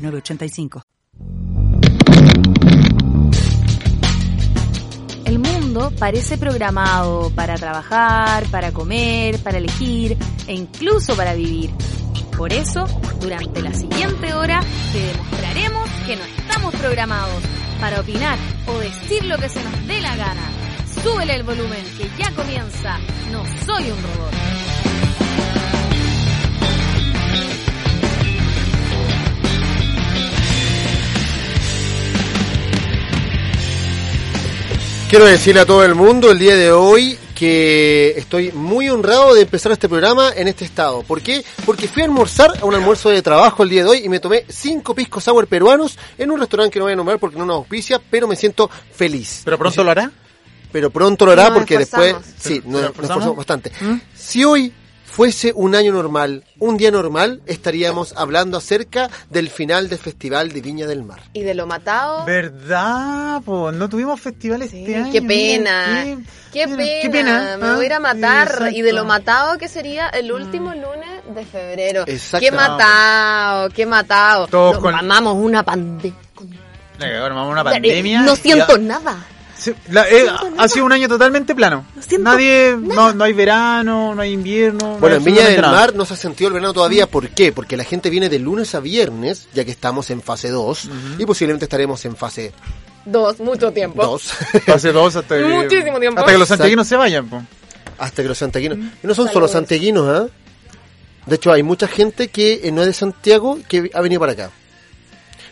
906985. El mundo parece programado para trabajar, para comer, para elegir e incluso para vivir. Por eso, durante la siguiente hora, te demostraremos que no estamos programados para opinar o decir lo que se nos dé la gana. Súbele el volumen que ya comienza. No soy un robot. Quiero decirle a todo el mundo el día de hoy que estoy muy honrado de empezar este programa en este estado. ¿Por qué? Porque fui a almorzar a un almuerzo de trabajo el día de hoy y me tomé cinco piscos sour peruanos en un restaurante que no voy a nombrar porque no nos auspicia, pero me siento feliz. ¿Pero pronto lo hará? Pero pronto lo hará Nos porque después... Sí, ¿Pero nos, nos esforzamos? esforzamos bastante. Si hoy fuese un año normal, un día normal, estaríamos hablando acerca del final del Festival de Viña del Mar. Y de lo matado. ¿Verdad? Po? No tuvimos festival Sí, este año. qué mira, pena. qué- Qué mira, pena, qué pena, me ¿ah? voy a ir a matar. Exacto. Y de lo matado que sería el último lunes de febrero. Exacto. Qué matado, qué matado. Todos Nos con- mamamos una pandemia. Le armamos una pandemia. No siento nada. Sí, la- eh, ha sido un año totalmente plano. No Nadie, no, no hay verano, no hay invierno. no Bueno, hay en Viña del. Mar no se ha sentido el verano todavía. ¿Por qué? Porque la gente viene de lunes a viernes, ya que estamos en fase 2, y posiblemente estaremos en fase Dos, mucho tiempo. 2, Hace dos hasta que, Muchísimo tiempo. Hasta que los Exacto. santiaguinos se vayan. po. hasta que los santiaguinos... Y no son solo Saludos. santiaguinos, ¿ah? De hecho, hay mucha gente que eh, no es de Santiago que ha venido para acá.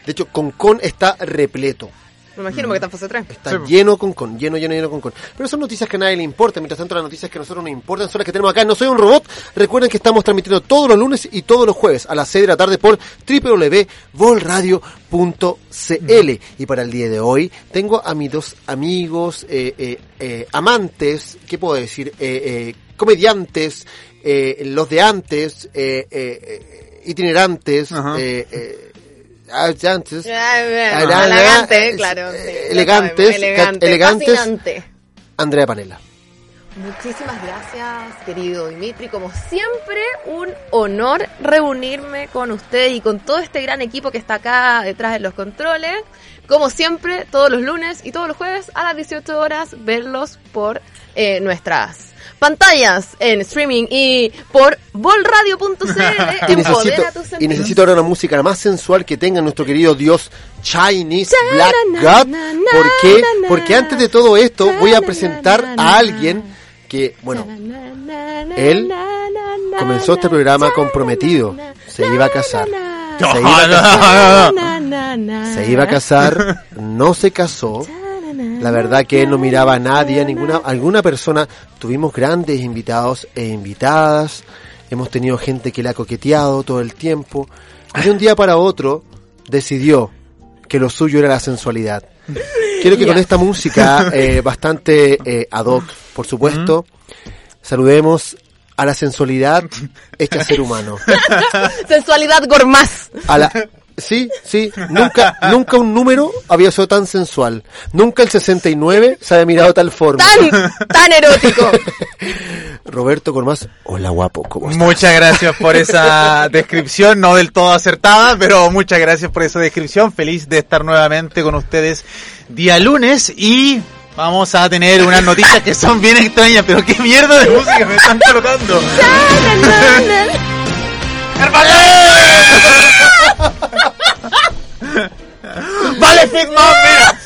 De hecho, Concón está repleto. Me imagino porque está en fase 3. Está Sí. lleno con con, lleno, lleno, lleno con con. Pero son noticias que a nadie le importan. Mientras tanto, las noticias que a nosotros nos importan son las que tenemos acá. No soy un robot. Recuerden que estamos transmitiendo todos los lunes y todos los jueves a las 6 de la tarde por www.volradio.cl. Y para el día de hoy tengo a mis dos amigos, eh, eh, eh, amantes, ¿qué puedo decir? Eh, eh, comediantes, eh, los de antes, eh, eh, eh, itinerantes, Ajá. eh, ah. Ah, ah, Elegante, ah, claro. eh, sí, elegantes, elegante, elegantes. fascinante. Andrea Panela. Muchísimas gracias, querido Dimitri. Como siempre, un honor reunirme con usted y con todo este gran equipo que está acá detrás de los controles. Como siempre, todos los lunes y todos los jueves a las 18 horas, verlos por eh, nuestras pantallas en streaming y por volradio.cl. Y necesito, y necesito ahora una música la más sensual que tenga nuestro querido dios Chinese Black na, God. na, ¿Por qué? na, na, Porque antes de todo esto na, voy a presentar na, na, a alguien que, bueno, él comenzó este programa comprometido. Se iba a casar. Se iba a casar. Se iba a casar, no se casó. La verdad que él no miraba a nadie, a ninguna, alguna persona. Tuvimos grandes invitados e invitadas. Hemos tenido gente que le ha coqueteado todo el tiempo. Y de un día para otro decidió que lo suyo era la sensualidad. Quiero que con esta música, eh, bastante eh, ad hoc, por supuesto, saludemos a la sensualidad hecha ser humano. Sensualidad gormaz. A la, sí, sí, nunca, nunca un número había sido tan sensual. Nunca el 69 se había mirado de tal forma. Tan, tan erótico. Roberto Cormaz, hola guapo, ¿cómo estás? Muchas gracias por esa descripción, no del todo acertada, pero muchas gracias por esa descripción. Feliz de estar nuevamente con ustedes día lunes y vamos a tener unas noticias que son bien extrañas, pero qué mierda de música me están colocando. ¡Vale, Fitman! mira!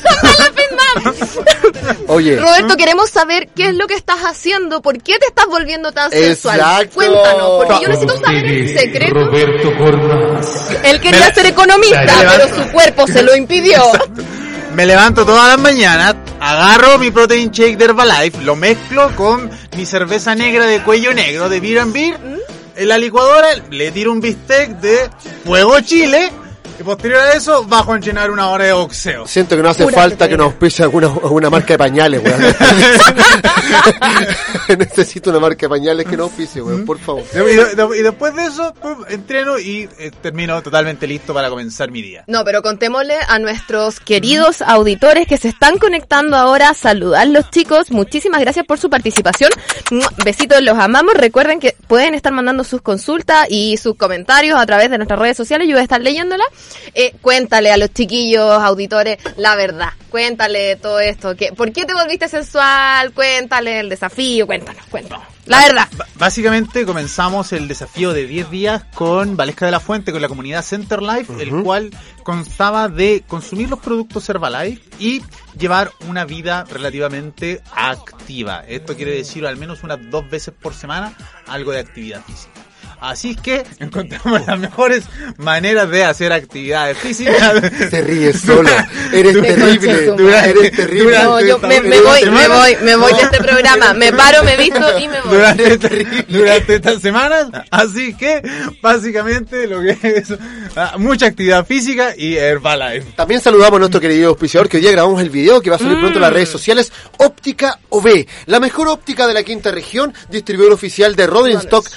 Oye, Roberto, queremos saber qué es lo que estás haciendo, por qué te estás volviendo tan sensual. Exacto. Cuéntanos, porque yo necesito saber el secreto. Roberto Cornas. Él quería Me- ser economista, pero su cuerpo se lo impidió. Me levanto todas las mañanas, agarro mi protein shake de Herbalife, lo mezclo con mi cerveza negra de cuello negro de Beer and Beer. En la licuadora le tiro un bistec de Fuego Chile. Y posterior a eso, bajo a llenar una hora de boxeo. Siento que no hace Pura falta que nos auspicie alguna, alguna marca de pañales, weón. Necesito una marca de pañales que nos auspicie, weón, por favor. Y, de- y después de eso, pum, entreno y eh, termino totalmente listo para comenzar mi día. No, pero contémosle a nuestros queridos auditores que se están conectando ahora. Saludarlos, chicos. Muchísimas gracias por su participación. Besitos, los amamos. Recuerden que pueden estar mandando sus consultas y sus comentarios a través de nuestras redes sociales. Yo voy a estar leyéndola. Eh, cuéntale a los chiquillos auditores la verdad. Cuéntale todo esto. Que, ¿Por qué te volviste sensual? Cuéntale el desafío. Cuéntanos, cuéntanos. La verdad. B- básicamente comenzamos el desafío de 10 días con Valesca de la Fuente, con la comunidad Center Life, el cual constaba de consumir los productos Herbalife y llevar una vida relativamente activa. Esto quiere decir al menos unas dos veces por semana algo de actividad física. Así es que encontramos las mejores maneras de hacer actividades físicas. Te ríes solo. Eres terrible. Durante- Eres terrible. No, yo me, me voy, me voy, me voy de este programa. Me paro, me visto y me voy. durante, durante estas semanas. Así que, básicamente, lo que es ah, mucha actividad física y Herbalife. También saludamos a nuestro querido auspiciador que hoy día grabamos el video que va a salir pronto en las redes sociales. Óptica OB, la mejor óptica de la quinta región, distribuidor oficial de Rodenstock.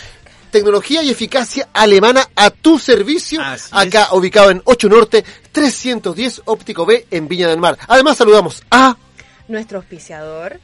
Tecnología y eficacia alemana a tu servicio. Así acá ubicado en 8 Norte, 310 Óptico B en Viña del Mar. Además saludamos a nuestro auspiciador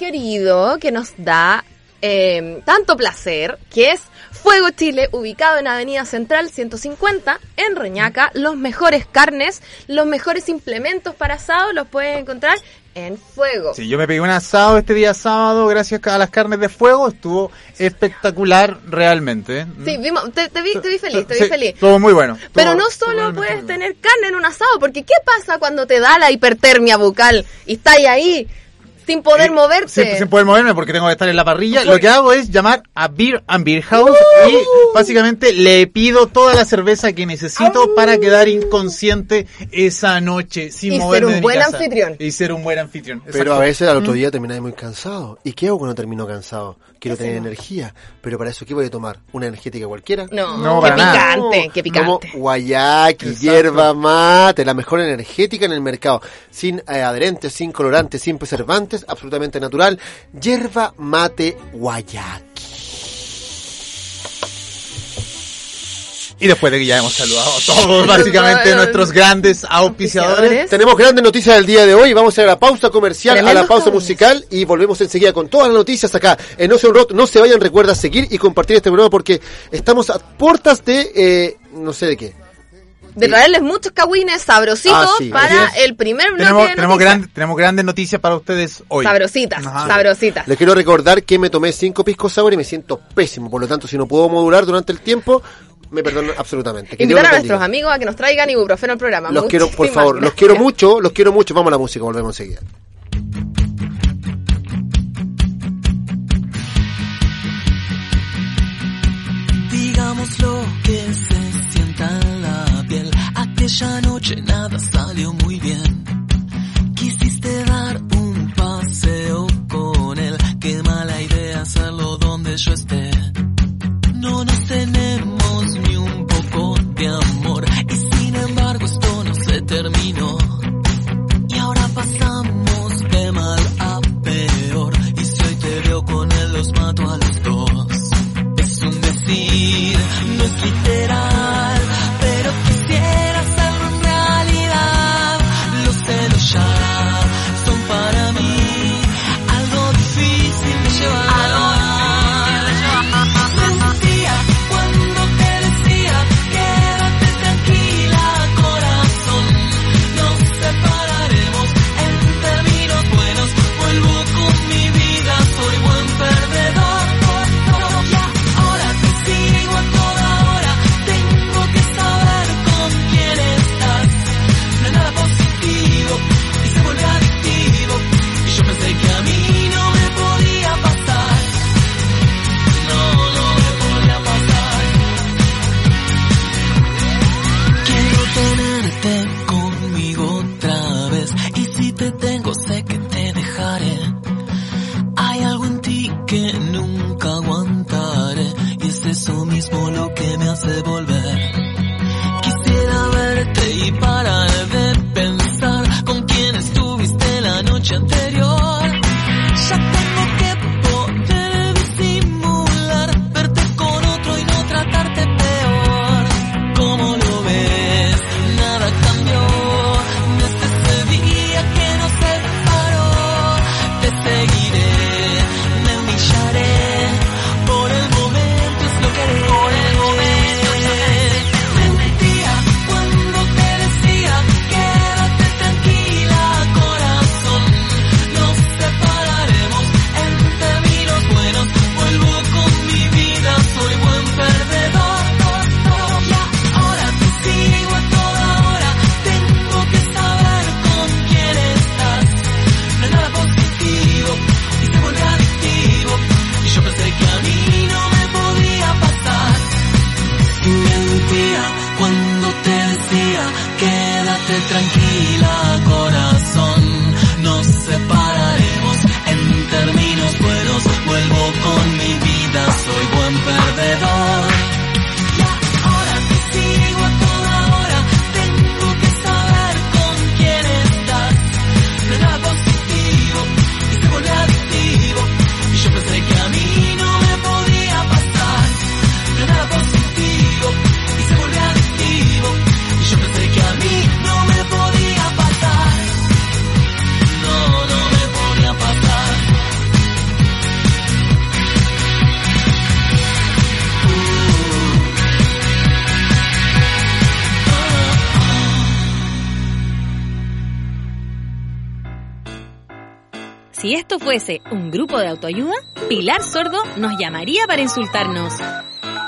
querido que nos da eh, tanto placer, que es Fuego Chile, ubicado en Avenida Central 150, en Reñaca. Los mejores carnes, los mejores implementos para asado los puedes encontrar en Fuego. Sí, yo me pegué un asado este día sábado gracias a las carnes de fuego. Estuvo espectacular realmente. Sí, vimos- te, te vi, te vi feliz, te vi Sí, feliz. Estuvo muy bueno. Pero no solo puedes tener carne en un asado, porque ¿qué pasa cuando te da la hipertermia bucal y estás ahí sin poder Eh, moverte? Sin, sin poder moverme porque tengo que estar en la parrilla. Lo que hago es llamar a Beer and Beer House ¡Uh! y básicamente le pido toda la cerveza que necesito para quedar inconsciente esa noche sin Y ser moverme un de mi buen casa. anfitrión. Y ser un buen anfitrión. Pero a veces al otro día termináis muy cansado. ¿Y qué hago cuando termino cansado? Quiero tener energía. Pero para eso, ¿qué voy a tomar? ¿Una energética cualquiera? No, No, qué para nada. picante, qué Como picante. guayaki, Exacto. hierba mate, la mejor energética en el mercado. Sin eh, adherentes, sin colorantes, sin preservantes, absolutamente natural. Hierba mate guayaki. Y después de que ya hemos saludado a todos, básicamente, nuestros grandes auspiciadores. Auspiciadores. Tenemos grandes noticias del día de hoy. Vamos a ir a la pausa comercial, a la pausa musical y volvemos enseguida con todas las noticias acá en Ocean Rock. No se vayan, recuerda seguir y compartir este programa porque estamos a puertas de, eh, no sé de qué. de traerles muchos cagüines sabrositos Ah, sí, para el primer bloque Tenemos, de tenemos, noticias. gran- tenemos grandes noticias para ustedes hoy. Sabrositas, Ajá. sabrositas. Les quiero recordar que me tomé cinco piscos sour y me siento pésimo. Por lo tanto, si no puedo modular durante el tiempo, me perdono absolutamente. Que Invitar a los nuestros amigos a que nos traigan ibuprofeno al programa. Los quiero, por Muchísimas favor, los gracias. quiero mucho, los quiero mucho. Vamos a la música, volvemos enseguida. Digamos lo que se sienta en la piel. Aquella noche nada salió muy bien. Quisiste dar un paseo con él. Qué mala idea hacerlo donde yo esté. No nos tenemos Si esto fuese un grupo de autoayuda, Pilar Sordo nos llamaría para insultarnos.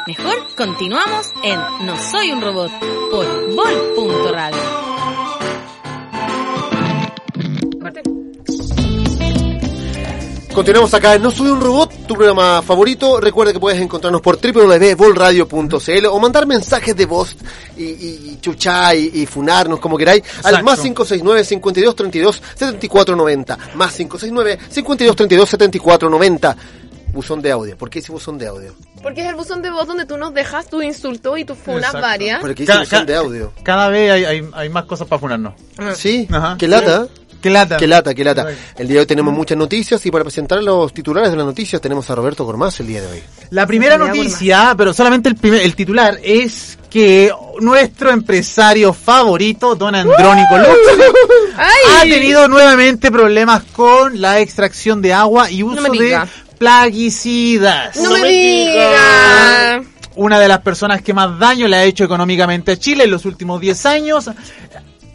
Mejor continuamos en No Soy un Robot por Vol.radio. Continuamos acá en No Soy un Robot, tu programa favorito. Recuerda que puedes encontrarnos por www.volradio.cl o mandar mensajes de voz y, y, y chuchá y, y funarnos como queráis al Exacto. más 569 52 32 74 90. Más 569 52 32 74 90. Buzón de audio. ¿Por qué dice buzón de audio? Porque es el buzón de voz donde tú nos dejas tu insulto y tus funas Exacto. varias. ¿Por qué dice buzón de audio? Cada vez hay, hay, hay más cosas para funarnos. Sí, Ajá. qué lata. Qué lata. Qué lata, qué lata. El día de hoy tenemos muchas noticias y para presentar los titulares de las noticias tenemos a Roberto Gormaz el día de hoy. La primera noticia, pero solamente el, primer, el titular, es que nuestro empresario favorito, don Andrónico Lux, ha tenido nuevamente problemas con la extracción de agua y uso de diga. plaguicidas. ¡No, me digas! Una de las personas que más daño le ha hecho económicamente a Chile en los últimos 10 años,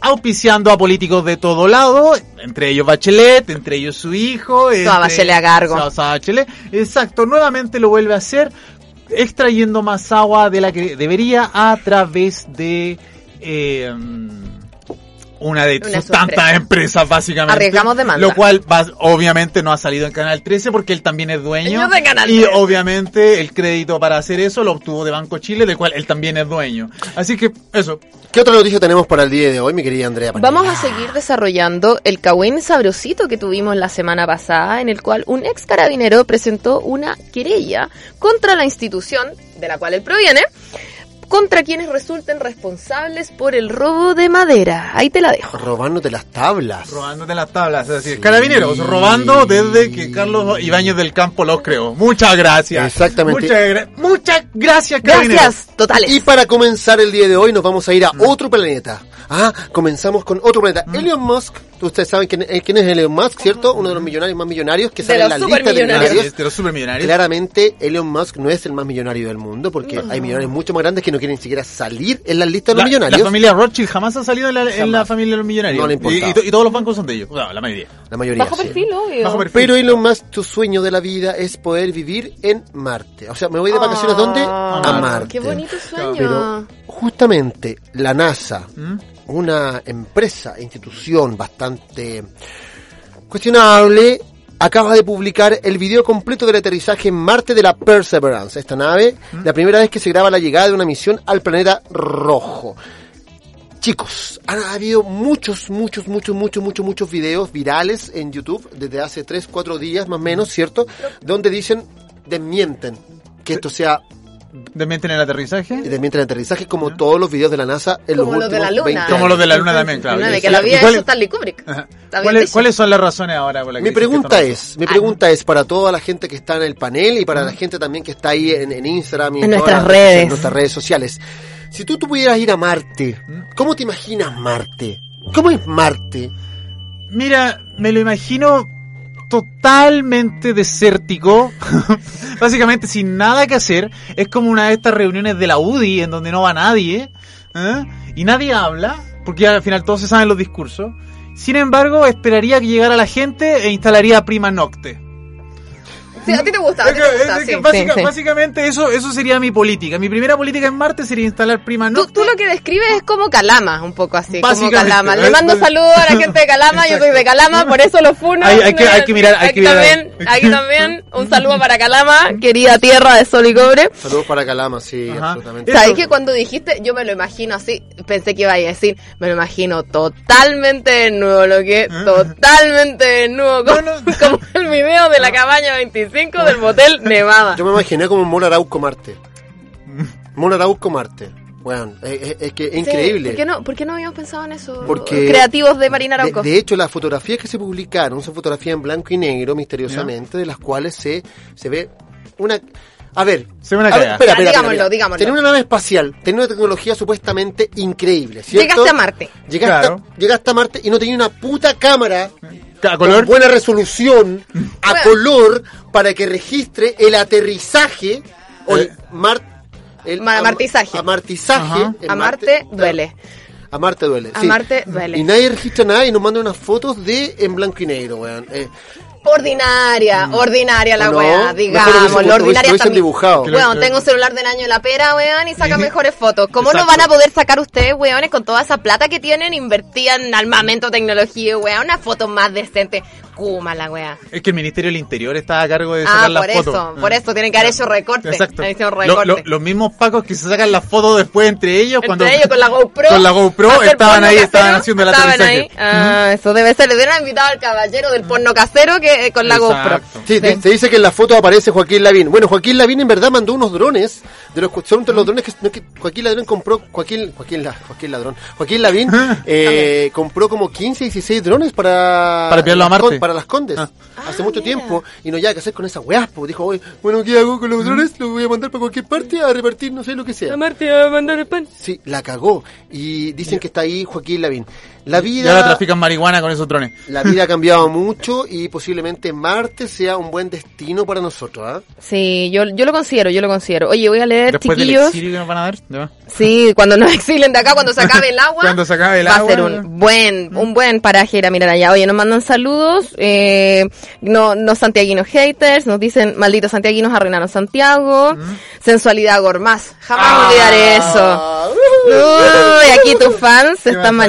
auspiciando a políticos de todo lado, entre ellos Bachelet, entre ellos su hijo. entre- Bachelet a cargo. Toda Bachelet. Exacto, nuevamente lo vuelve a hacer, extrayendo más agua de la que debería a través de... eh, una de Una sus tantas empresas. básicamente. Arriesgamos demanda. Lo cual va- obviamente no ha salido en Canal 13 porque él también es dueño. De Canal y 13. obviamente el crédito para hacer eso lo obtuvo de Banco Chile, del cual él también es dueño. Así que eso. ¿Qué otra noticia tenemos para el día de hoy, mi querida Andrea? Vamos a seguir desarrollando el Cahuen sabrosito que tuvimos la semana pasada, en el cual un ex carabinero presentó una querella contra la institución de la cual él proviene, contra quienes resulten responsables por el robo de madera. Ahí te la dejo. Robándote las tablas. Robándote las tablas, es decir, carabineros, robando desde que Carlos Ibáñez del Campo los creó. Muchas gracias. Exactamente. Muchas, gra- muchas gracias, carabineros. Gracias, totales. Y para comenzar el día de hoy nos vamos a ir a otro planeta. Ah, comenzamos con otro planeta. Elon Musk, ustedes saben quién, eh, quién es Elon Musk, ¿cierto? Uno de los millonarios más millonarios que sale en la lista de millonarios. De los supermillonarios. Claramente Elon Musk no es el más millonario del mundo porque hay millonarios mucho más grandes que no quieren ni siquiera salir en las listas de los La, millonarios. la familia Rothschild jamás ha salido en la, en la familia de los millonarios. No le y, todos los bancos son de ellos. La mayoría. La mayoría. Bajo sí. perfil, obvio. Bajo perfil. Pero Elon Musk, tu sueño de la vida es poder vivir en Marte. O sea, me voy de vacaciones ¿dónde? Ah, A Marte. Qué bonito sueño. Pero justamente la NASA, ¿Mm? Una empresa, institución bastante cuestionable, acaba de publicar el video completo del aterrizaje en Marte de la Perseverance, esta nave, la primera vez que se graba la llegada de una misión al planeta rojo. Chicos, han habido muchos, muchos, muchos, muchos, muchos, muchos videos virales en YouTube desde hace 3, 4 días más o menos, ¿cierto? Donde dicen, desmienten que esto sea Desmienten el aterrizaje. desmienten el aterrizaje como todos los videos de la NASA en Como los los de últimos la Luna. 20 Como los de la luna también, claro. Una de ¿Y que la vida cuál- es Stanley Kubrick. ¿Cuáles, cuáles son las razones ahora por las que Mi que pregunta no- es, mi pregunta es para toda la gente que está en el panel y para la gente también que está ahí en, en Instagram y En nuestras las redes. en nuestras redes sociales. Si tú, tú pudieras ir a Marte, ¿cómo te imaginas Marte? ¿Cómo es Marte? Mira, me lo imagino totalmente desértico, básicamente sin nada que hacer. Es como una de estas reuniones de la UDI en donde no va nadie ¿eh? y nadie habla, porque al final todos se saben los discursos. Sin embargo, esperaría que llegara la gente e instalaría Prima Nocte. Sí, a ti te gusta, Es que- te gusta, es que sí, básica- sí, sí. Básicamente eso, eso sería mi política. Mi primera política en Marte sería instalar prima Tú, nocte. tú lo que describes es como Calama, un poco así, como Básicamente, Calama. Le mando saludos a la gente de Calama, yo soy de Calama, por eso lo funo. Hay- hay que- hay que mirar- hay aquí que mirar también, aquí también, un saludo para Calama, querida tierra de sol y cobre. Saludos para Calama, sí, Ajá. absolutamente. Eso- ¿Sabes que cuando dijiste, yo me lo imagino así, pensé que iba a decir, me lo imagino totalmente desnudo, lo que totalmente desnudo, como, No, no. como el video de la cabaña 25 del motel Nevada. Yo me imaginé como Mola Arauco Marte. Mola Arauco Marte. Bueno, es, es- es que es increíble. ¿Por qué, no, ¿Por qué no habíamos pensado en eso? Porque- Creativos de Marina Arauco. de hecho, las fotografías que se publicaron son fotografías en blanco y negro, misteriosamente, de las cuales se, se ve una... A ver, Se ve una a ver, espera, espera, digámoslo, espera. digámoslo. Tenía una nave espacial, tenía una tecnología supuestamente increíble, ¿cierto? Llegaste a Marte. Llegaste, Claro. llegaste a Marte y no tenía una puta cámara ¿A color? con buena resolución, a Bueno. color, para que registre el aterrizaje o el Eh. mar- el Ma- am- amartizaje. amartizaje Ajá. en A Marte duele. A Marte duele. A sí. Marte duele. Y nadie registra nada y nos manda unas fotos de en blanco y negro, weón. Eh, Ordinaria, ordinaria la ¿O no? weá, digamos, hubiese- ordinaria también. dibujado. Weón, tengo un celular del año de la pera, weón, y saca mejores fotos. ¿Cómo no Exacto. van a poder sacar ustedes, weones, con toda esa plata que tienen invertida en armamento, tecnología, weón, una foto más decente? Kuma la weá. Es que el Ministerio del Interior está a cargo de sacar Ah, las por fotos. eso, por eso tienen que haber hecho recorte. Exacto. Han hecho Lo- recorte. lo- los mismos pacos que se sacan las fotos después entre ellos Entre cuando ellos con la GoPro. con la GoPro para hacer estaban ahí, casero, estaban haciendo el estaban aterrizaje. ahí. Ah, eso debe ser. Le hubieran invitado al caballero del porno casero que eh, con la GoPro. Sí, te- se dice que en la foto aparece Joaquín Lavín. Bueno, Joaquín Lavín en verdad mandó unos drones, de los son de los drones que, no es que Joaquín Ladrón compró, Joaquín, Joaquín, La- Joaquín Ladrón, Joaquín Lavín eh, compró como 15, 16 drones para Para enviarlo a Marte. Para las Condes, Ah. hace mucho tiempo, y no ya qué hacer con esas weas, pues dijo, "Oye, bueno, ¿qué hago con los drones? Los voy a mandar para cualquier parte a repartir, no sé lo que sea. Marte va a mandar el pan. Sí, la cagó, y dicen que está ahí Joaquín Lavín. La Y ahora vida... trafican marihuana con esos drones. La vida ha cambiado mucho y posiblemente Marte sea un buen destino para nosotros, ¿ah? Sí, yo, yo lo considero, yo lo considero. Oye, voy a leer, Después del chiquillos. exilio que nos van a dar. ¿no? Sí, cuando nos exilen de acá, cuando se acabe el agua. Cuando se acabe el va agua. a ser un buen, un buen paraje ir a mirar allá. Oye, nos mandan saludos, eh, no, no santiaguinos haters, nos dicen, malditos santiaguinos arruinaron Santiago, sensualidad gormaz, jamás Ah. olvidaré eso. Uy, aquí tus fans se ¿Qué están pasa,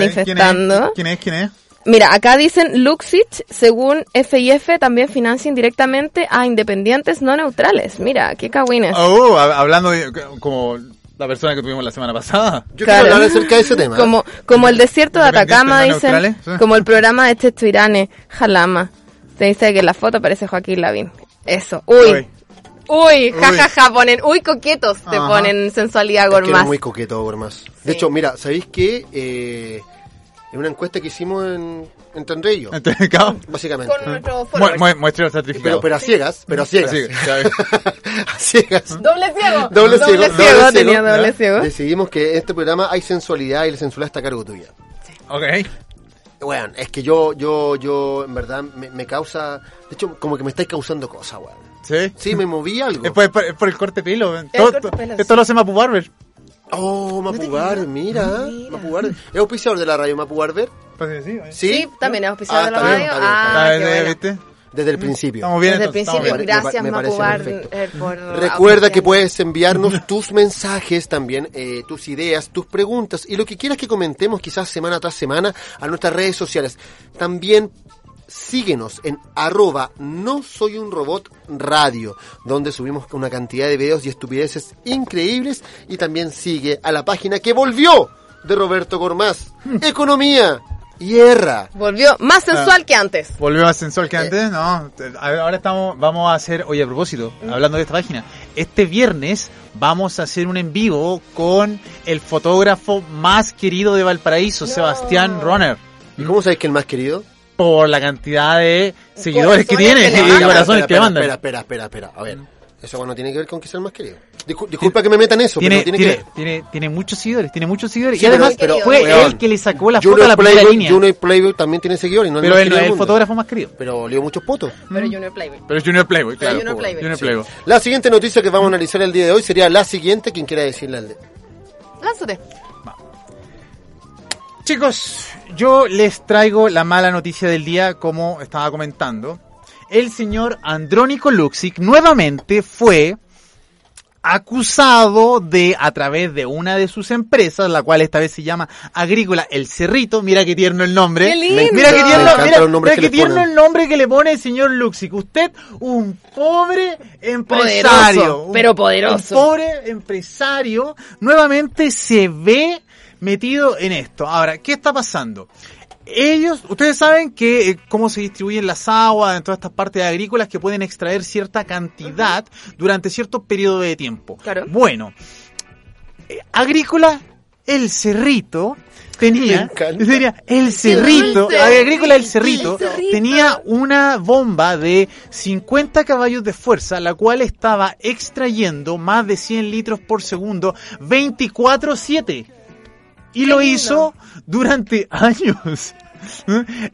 ¿Quién es? ¿Quién es? Mira, acá dicen Luxit, según FIF, también financia indirectamente a independientes no neutrales. Mira, qué cagüines. Oh, hab- hablando de, como la persona que tuvimos la semana pasada. Yo Claro. quiero hablar acerca de ese tema. Como, como el desierto de Atacama, dicen, neutrales, como el programa de Checho Irane, Jalama. Se dice que en la foto aparece Joaquín Lavín. Eso. Uy. Uy. Uy, jajaja, ponen, uy, coquetos, te Ajá. ponen sensualidad Es que eres gormaz. muy coqueto, Gormaz. De Sí. hecho, mira, ¿sabéis qué? Eh, en una encuesta que hicimos en, en claro, básicamente. Con nuestro mu- certificado. Pero, pero a ciegas, pero a ciegas. A ciegas. Doble ciego. Doble ciego, doble ciego, tenía doble ciego. Decidimos que en este programa hay sensualidad y la sensualidad está a cargo tuya. Ok. Bueno, es que yo, yo, yo, en verdad, me, me causa... De hecho, como que me estáis causando cosas, weón. ¿Sí? Sí, me moví algo. Es por, es el corte de pelo. Todo- corte de pelo, Esto sí. lo hace Mapu Barber. Oh, Mapu Barber, mira. Mapu Barber. ¿Es auspiciador de la radio Mapu Barber? Pues sí, Sí. Sí, también es auspiciador Ah, de la radio. está bien, está Ah, Ah, qué ¿eh, buena. ¿Viste? Desde el principio. Estamos bien. Desde el entonces, principio, bien. gracias Me eh, por Recuerda que puedes enviarnos tus mensajes también, eh, tus ideas, tus preguntas y lo que quieras que comentemos quizás semana tras semana a nuestras redes sociales. También síguenos en arroba no soy un robot radio, donde subimos una cantidad de videos y estupideces increíbles y también sigue a la página que volvió de Roberto Gormaz, Economía y Erra. Volvió más sensual que antes. Volvió más sensual que antes, no. Ahora estamos, vamos a hacer, oye, a propósito, hablando de esta página, este viernes vamos a hacer un en vivo con el fotógrafo más querido de Valparaíso, Sebastián Roner, ¿Y cómo sabéis que el más querido? Por la cantidad de seguidores que Corazones tiene y mandan. corazones que le espera, mandan. Espera, espera, espera, espera. A ver, eso no tiene que ver con que sea el más querido. Discul- disculpa que me metan eso, Tiene, pero tiene, tiene, que ver. tiene, tiene muchos seguidores, tiene muchos seguidores. Sí, y además pero- fue él que le sacó la foto a Junior la primera Playboy, línea. Junior Playboy también tiene seguidores. No es el pero él no es el mundo. fotógrafo más querido. Pero le dio muchos votos. Pero Junior Playboy. Pero Junior Playboy, claro. Junior Playboy. Junior Sí. La siguiente noticia que vamos a analizar el día de hoy sería la siguiente. Quien quiera decirle al de... Lánzate. Chicos, yo les traigo la mala noticia del día, como estaba comentando. el señor Andrónico Luxic nuevamente fue acusado de, a través de una de sus empresas, la cual esta vez se llama Agrícola El Cerrito, mira qué tierno el nombre. ¡Qué lindo! Mira qué tierno, mira, mira que tierno el nombre que le pone el señor Luxic. Usted, un pobre empresario. Poderoso, un- pero poderoso. Un pobre empresario nuevamente se ve metido en esto. Ahora, ¿qué está pasando? Ellos, ustedes saben que eh, cómo se distribuyen las aguas en todas estas partes agrícolas que pueden extraer cierta cantidad durante cierto periodo de tiempo. Claro. Bueno, eh, agrícola, el cerrito tenía, el cerrito, agrícola el cerrito, El cerrito. tenía una bomba de 50 caballos de fuerza, la cual estaba extrayendo más de 100 litros por segundo, 24/7. Y lo hizo durante años.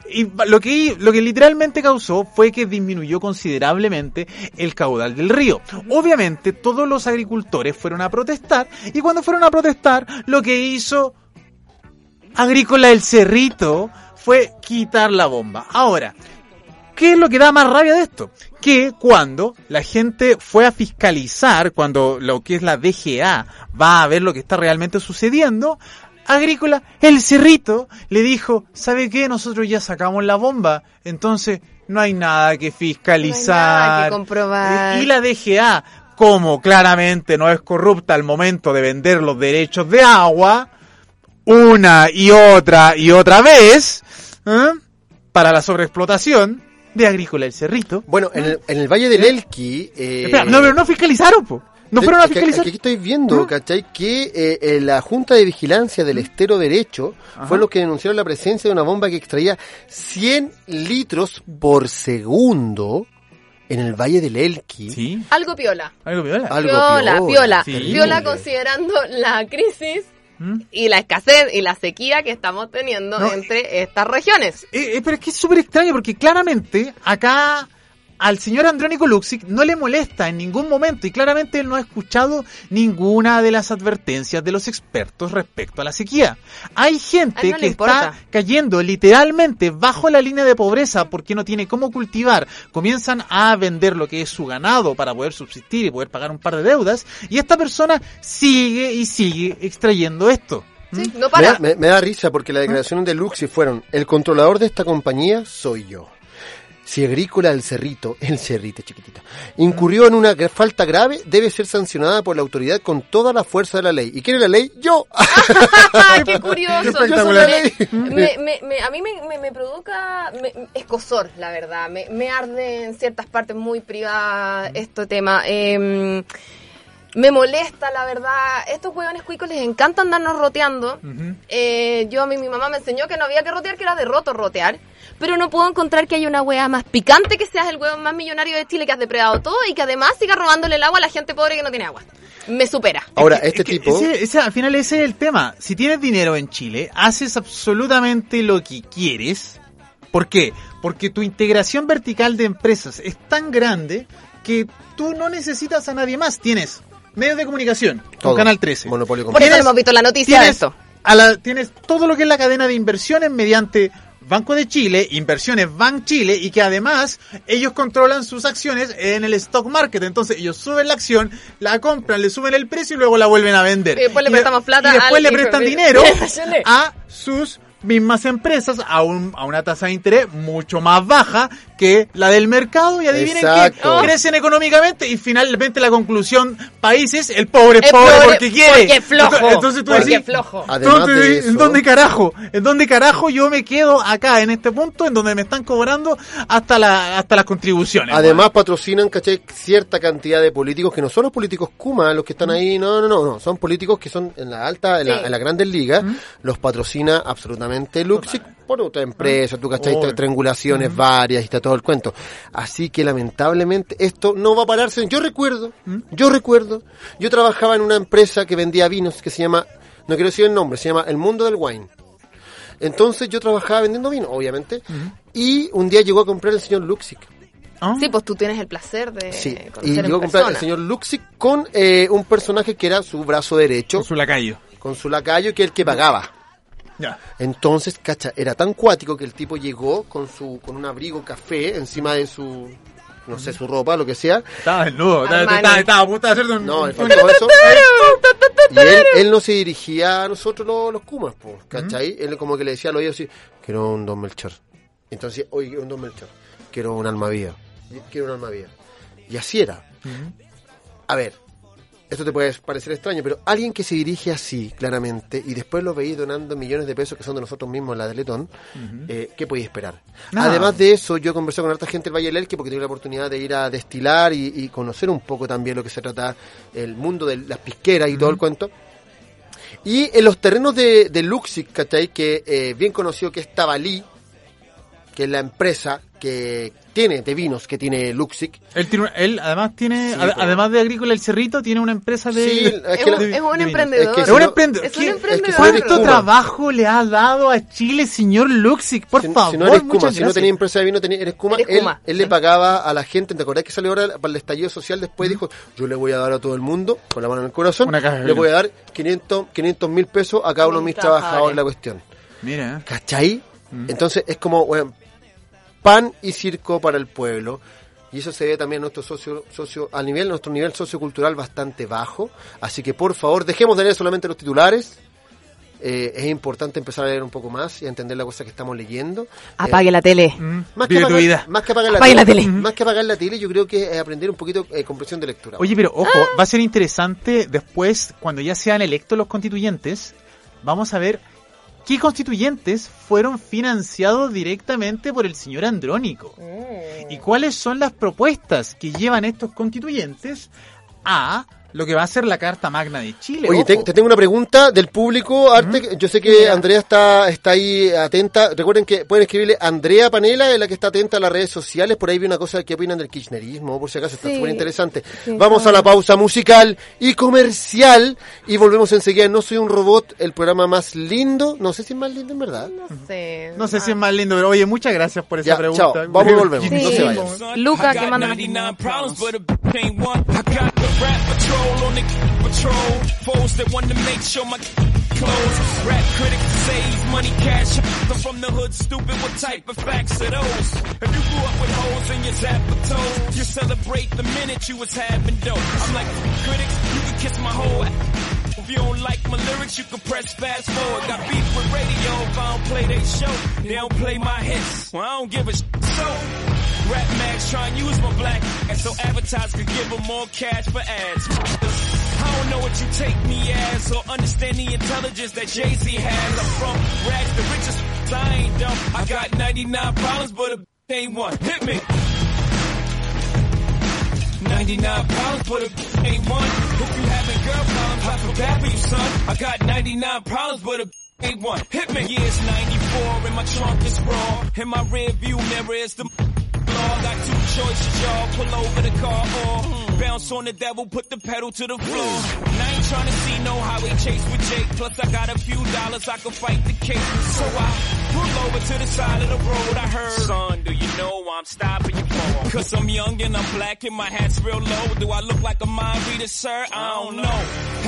Y lo que, lo que literalmente causó fue que disminuyó considerablemente el caudal del río. Obviamente todos los agricultores fueron a protestar y cuando fueron a protestar lo que hizo Agrícola El Cerrito fue quitar la bomba. Ahora, ¿qué es lo que da más rabia de esto? Que cuando la gente fue a fiscalizar, cuando lo que es la DGA va a ver lo que está realmente sucediendo, Agrícola, el cerrito, le dijo, ¿sabe qué? Nosotros ya sacamos la bomba, entonces no hay nada que fiscalizar. No hay nada que comprobar. Y la DGA, como claramente no es corrupta al momento de vender los derechos de agua, una y otra y otra vez, ¿eh? para la sobreexplotación de Agrícola el Cerrito. Bueno, en el, en el Valle del Elqui... eh, Espera, no, pero no fiscalizaron, po. No de- fueron a es que- fiscalizar. aquí estoy viendo, ¿cachai? Que eh, eh, la Junta de Vigilancia del Estero Derecho fue los que denunciaron la presencia de una bomba que extraía 100 litros por segundo en el Valle del Elqui. Sí, Algo piola. algo viola. Algo Piola, piola, piola. sí. Piola considerando la crisis ¿Mm? y la escasez y la sequía que estamos teniendo No, entre estas regiones. Eh, eh, pero es que es súper extraño porque claramente acá al señor Andrónico Luxic no le molesta en ningún momento y claramente él no ha escuchado ninguna de las advertencias de los expertos respecto a la sequía. Hay gente no que está cayendo literalmente bajo la línea de pobreza porque no tiene cómo cultivar, comienzan a vender lo que es su ganado para poder subsistir y poder pagar un par de deudas y esta persona sigue y sigue extrayendo esto. Sí, no Me para. da, me- me da risa porque las declaraciones de Luxi fueron, el controlador de esta compañía soy yo. Si Agrícola del Cerrito, el Cerrito chiquitito, incurrió en una falta grave, debe ser sancionada por la autoridad con toda la fuerza de la ley. ¿Y quién es la ley? Yo. ¡Ah, qué curioso! espectacular. Me- me- me- me- a mí me, me, me provoca me- escosor, la verdad. Me, me arde en ciertas partes muy privadas este tema. Eh, me molesta, la verdad. Estos hueones cuicos les encanta andarnos roteando. Eh, yo a mí mi mamá me enseñó que no había que rotear, que era de roto rotear. Pero no puedo encontrar que haya una hueá más picante que seas el hueón más millonario de Chile que has depredado todo y que además siga robándole el agua a la gente pobre que no tiene agua. Me supera. Ahora, Es que- este es que tipo... ese- ese- al final ese es el tema. Si tienes dinero en Chile, haces absolutamente lo que quieres. ¿Por qué? Porque tu integración vertical de empresas es tan grande que tú no necesitas a nadie más. Tienes medios de comunicación con Todo. Canal 13. Monopolio Por eso hemos visto la noticia de esto. a la- tienes todo lo que es la cadena de inversiones mediante Banco de Chile, Inversiones Bank Chile y que además ellos controlan sus acciones en el stock market. Entonces ellos suben la acción, la compran, le suben el precio y luego la vuelven a vender. Y después le prestamos plata Y después al le prestan dinero a sus mismas empresas a, un, a una tasa de interés mucho más baja que la del mercado y adivinen Exacto. que crecen económicamente y finalmente la conclusión países el pobre es El pobre, pobre porque quiere porque flojo, entonces, tú decís, flojo. Además entonces, de ¿en dónde carajo? ¿En dónde carajo yo me quedo acá en este punto en donde me están cobrando hasta la hasta las contribuciones? Además patrocinan, ¿cachai? Cierta cantidad de políticos que no son los políticos Kuma los que están ahí, no, no, no, no, son políticos que son en la alta, en, la, en las grandes ligas, los patrocina absolutamente Luxic por otra empresa, tú cachai, Obvio. triangulaciones varias y está todo el cuento. Así que lamentablemente esto no va a pararse. Yo recuerdo, yo recuerdo, yo trabajaba en una empresa que vendía vinos que se llama, no quiero decir el nombre, se llama El Mundo del Wine. Entonces yo trabajaba vendiendo vino, obviamente, y un día llegó a comprar el señor Luxic. ¿Ah? Sí, pues tú tienes el placer de Sí, y llegó a comprar el señor Luxic con eh, un personaje que era su brazo derecho, Con su lacayo. con su lacayo, que es el que pagaba. Ya. Entonces, cacha, era tan cuático que el tipo llegó con su con un abrigo café encima de su no sé, su ropa, lo que sea. Estaba desnudo, estaba, Armani. estaba, estaba a punto de hacer un... No, un- faltó eso. Y él, él no se dirigía a nosotros los, los Kumas, po, ¿cachai? Él como que le decía al oído así, quiero un Don Melchor. Entonces, oye, quiero un Don Melchor. Quiero un alma viva. Quiero un alma viva. Y así era. A ver, esto te puede parecer extraño, pero alguien que se dirige así, claramente, y después lo veis donando millones de pesos que son de nosotros mismos en la Teletón, eh, ¿qué podéis esperar? Nada. Además de eso, yo he conversado con harta gente del Valle del Elqui porque tuve la oportunidad de ir a destilar y, y conocer un poco también lo que se trata el mundo de las pisqueras y todo el cuento. Y en los terrenos de, de Luxic, ¿cachai? Que eh, bien conocido que es Tabalí, que es la empresa que tiene de vinos que tiene Luxic. Él, tiene, una- él además tiene, Sí, además de Agrícola El Cerrito, tiene una empresa de... Sí, es que un, la- es un de- emprendedor. es que Es si un emprendedor. Es un ¿Qué- emprendedor. si no eres ¿Cuánto Kuma. trabajo le ha dado a Chile, señor Luxic? Por si, favor, si no eres Kuma, si no tenías empresa de vino, tenías, eres Kuma, Eres él, Kuma, él sí. le pagaba a la gente, ¿te acordás que salió ahora para el estallido social? Después dijo, yo le voy a dar a todo el mundo, con la mano en el corazón, Una caja de le voy a dar 500 mil pesos a cada uno de mis trabajadores, la cuestión. Mira. ¿Cachai? Entonces es como, bueno, pan y circo para el pueblo. Y eso se ve también a nuestro socio, socio, a nivel, nuestro nivel sociocultural bastante bajo. Así que por favor, dejemos de leer solamente los titulares. Eh, es importante empezar a leer un poco más y a entender la cosa que estamos leyendo. Apague la tele. Mm, Más que, apagar, vida. más que apagar la Apague tele, la tele. Más que apagar la tele, yo creo que es aprender un poquito eh, comprensión de lectura. Oye, pero ojo, va a ser interesante después, cuando ya sean electos los constituyentes, vamos a ver qué constituyentes fueron financiados directamente por el señor Andrónico. ¿Y cuáles son las propuestas que llevan estos constituyentes a lo que va a ser la Carta Magna de Chile? Oye, te, te tengo una pregunta del público, Arte. Yo sé que Andrea está, está ahí atenta. Recuerden que pueden escribirle Andrea Panela, es la que está atenta a las redes sociales. Por ahí vi una cosa que opinan del kirchnerismo, por si acaso, está Sí. súper interesante. Vamos a la pausa musical y comercial y volvemos enseguida. No soy un robot, el programa más lindo. No sé si es más lindo en verdad. No sé. No sé si es más lindo, pero oye, muchas gracias por esa Ya, pregunta. chao. Vamos y volvemos. No se vayan. Luca, que manda 99 problems, but a b- ain't one. I got the rap patrol on the patrol. Foes that want to make sure my clothes. Rap critics save money, cash. I'm from the hood, stupid. What type of facts are those? If you grew up with holes in your toes, you celebrate the minute you was having dope. I'm like, critics, you can kiss my whole. If you don't like my lyrics, you can press fast forward. Got beef with radio if I don't play they show. They don't play my hits. Well, I don't give a sh- so. Rap mags try to use my black and so advertisers could give them more cash for ads. I don't know what you take me as or understand the intelligence that Jay-Z has. I'm from rags, the richest, I ain't dumb. I got 99 problems, but a ain't one. Hit me. 99 problems, but a ain't one. If you having girl problems, I feel bad for you, son. I got 99 problems, but a ain't one. Hit me. Yeah, it's 94 and my trunk is raw. In my rear view mirror is the law. Got two choices, y'all. Pull over the car or bounce on the devil, put the pedal to the floor. And I ain't trying to see no highway chase with Jake. Plus I got a few dollars, I can fight the case. So I pull over to the side of the road. I heard, son, do you know I'm stopping you for? Cause I'm young and I'm black and my hat's real low. Do I look like a mind reader, sir? I don't know.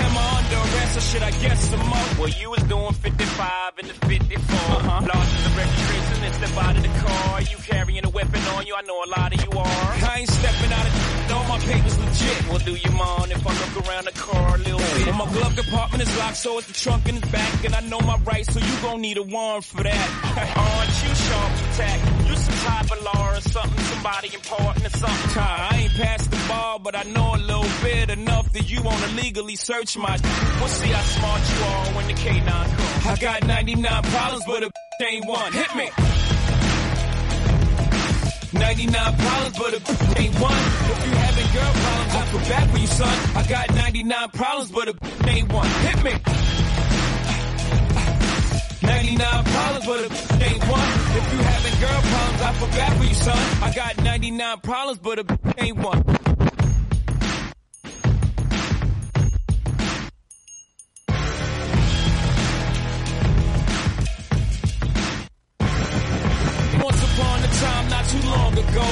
Am I under arrest or should I guess some more? Well, you was doing 55 in the 54. Uh-huh. Lost the registration step out of the car. You carrying a weapon on you, I know a lot of you are. I ain't stepping out of my papers legit. Well, do you mind if I look around the car a little bit? Well, my glove compartment is locked, so it's the trunk in the back. And I know my rights, so you gon' need a warrant for that. Aren't you sharp attack? You some type of law or something, somebody important or something. I ain't past the bar, but I know a little bit enough that you wanna legally search my. We'll see how smart you are when the K9 comes. I got 99 problems, but a ain't one. Hit me. 99 problems, but a ain't one. If you having girl problems, I feel bad for you, son. I got 99 problems, but a ain't one. Hit me. 99 problems, but a ain't one. If you having girl problems, I feel bad for you, son. I got 99 problems, but a ain't one. Not too long ago,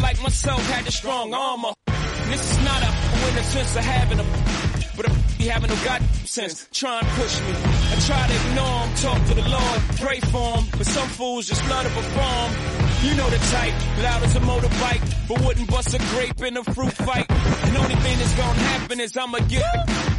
like myself had a strong armor. This is not a win a sense of having a, but a be having no god sense. Try and push me. I try to ignore him, talk to the Lord, pray for him. But some fools just love to perform. You know the type, loud as a motorbike, but wouldn't bust a grape in a fruit fight. And only thing that's gonna happen is I'ma get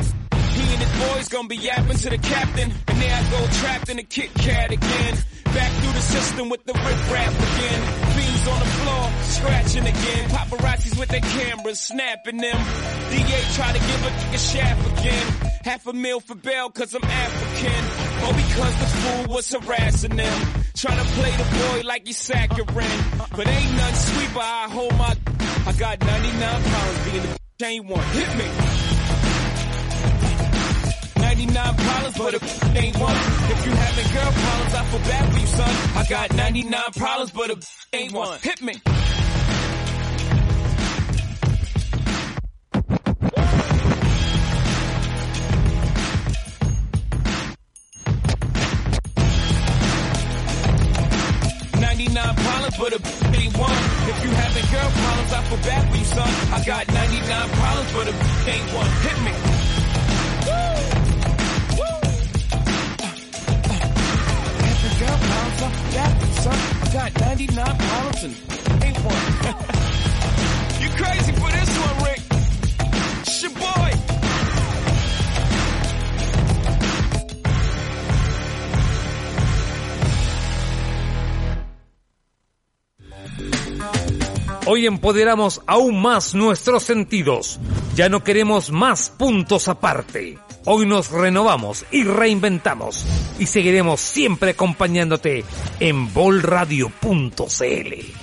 boys gonna be yapping to the captain, and there I go trapped in a Kit Kat again. Back through the system with the rip rap again. Fiends on the floor, scratching again. Paparazzis with their cameras, snapping them. DA try to give a nigga shaft again. Half a meal for bail cause I'm African. Or because the fool was harassing them. Trying to play the boy like he's saccharine. But ain't nothing sweet but I hold my... I got 99 pounds being the ain't one. Hit me. 99 problems, but a ain't one. If you having girl problems, I feel bad for you, son. I got 99 problems, but a ain't one. Hit me. Ninety-nine problems, but a ain't one. If you having girl problems, I feel bad for you, son. I got 99 problems, but a ain't one. Hit me. You, son. I got 99 problems and ain't one. you crazy for this boy. Hoy empoderamos aún más nuestros sentidos. Ya no queremos más puntos aparte. Hoy nos renovamos y reinventamos y seguiremos siempre acompañándote en bolradio.cl.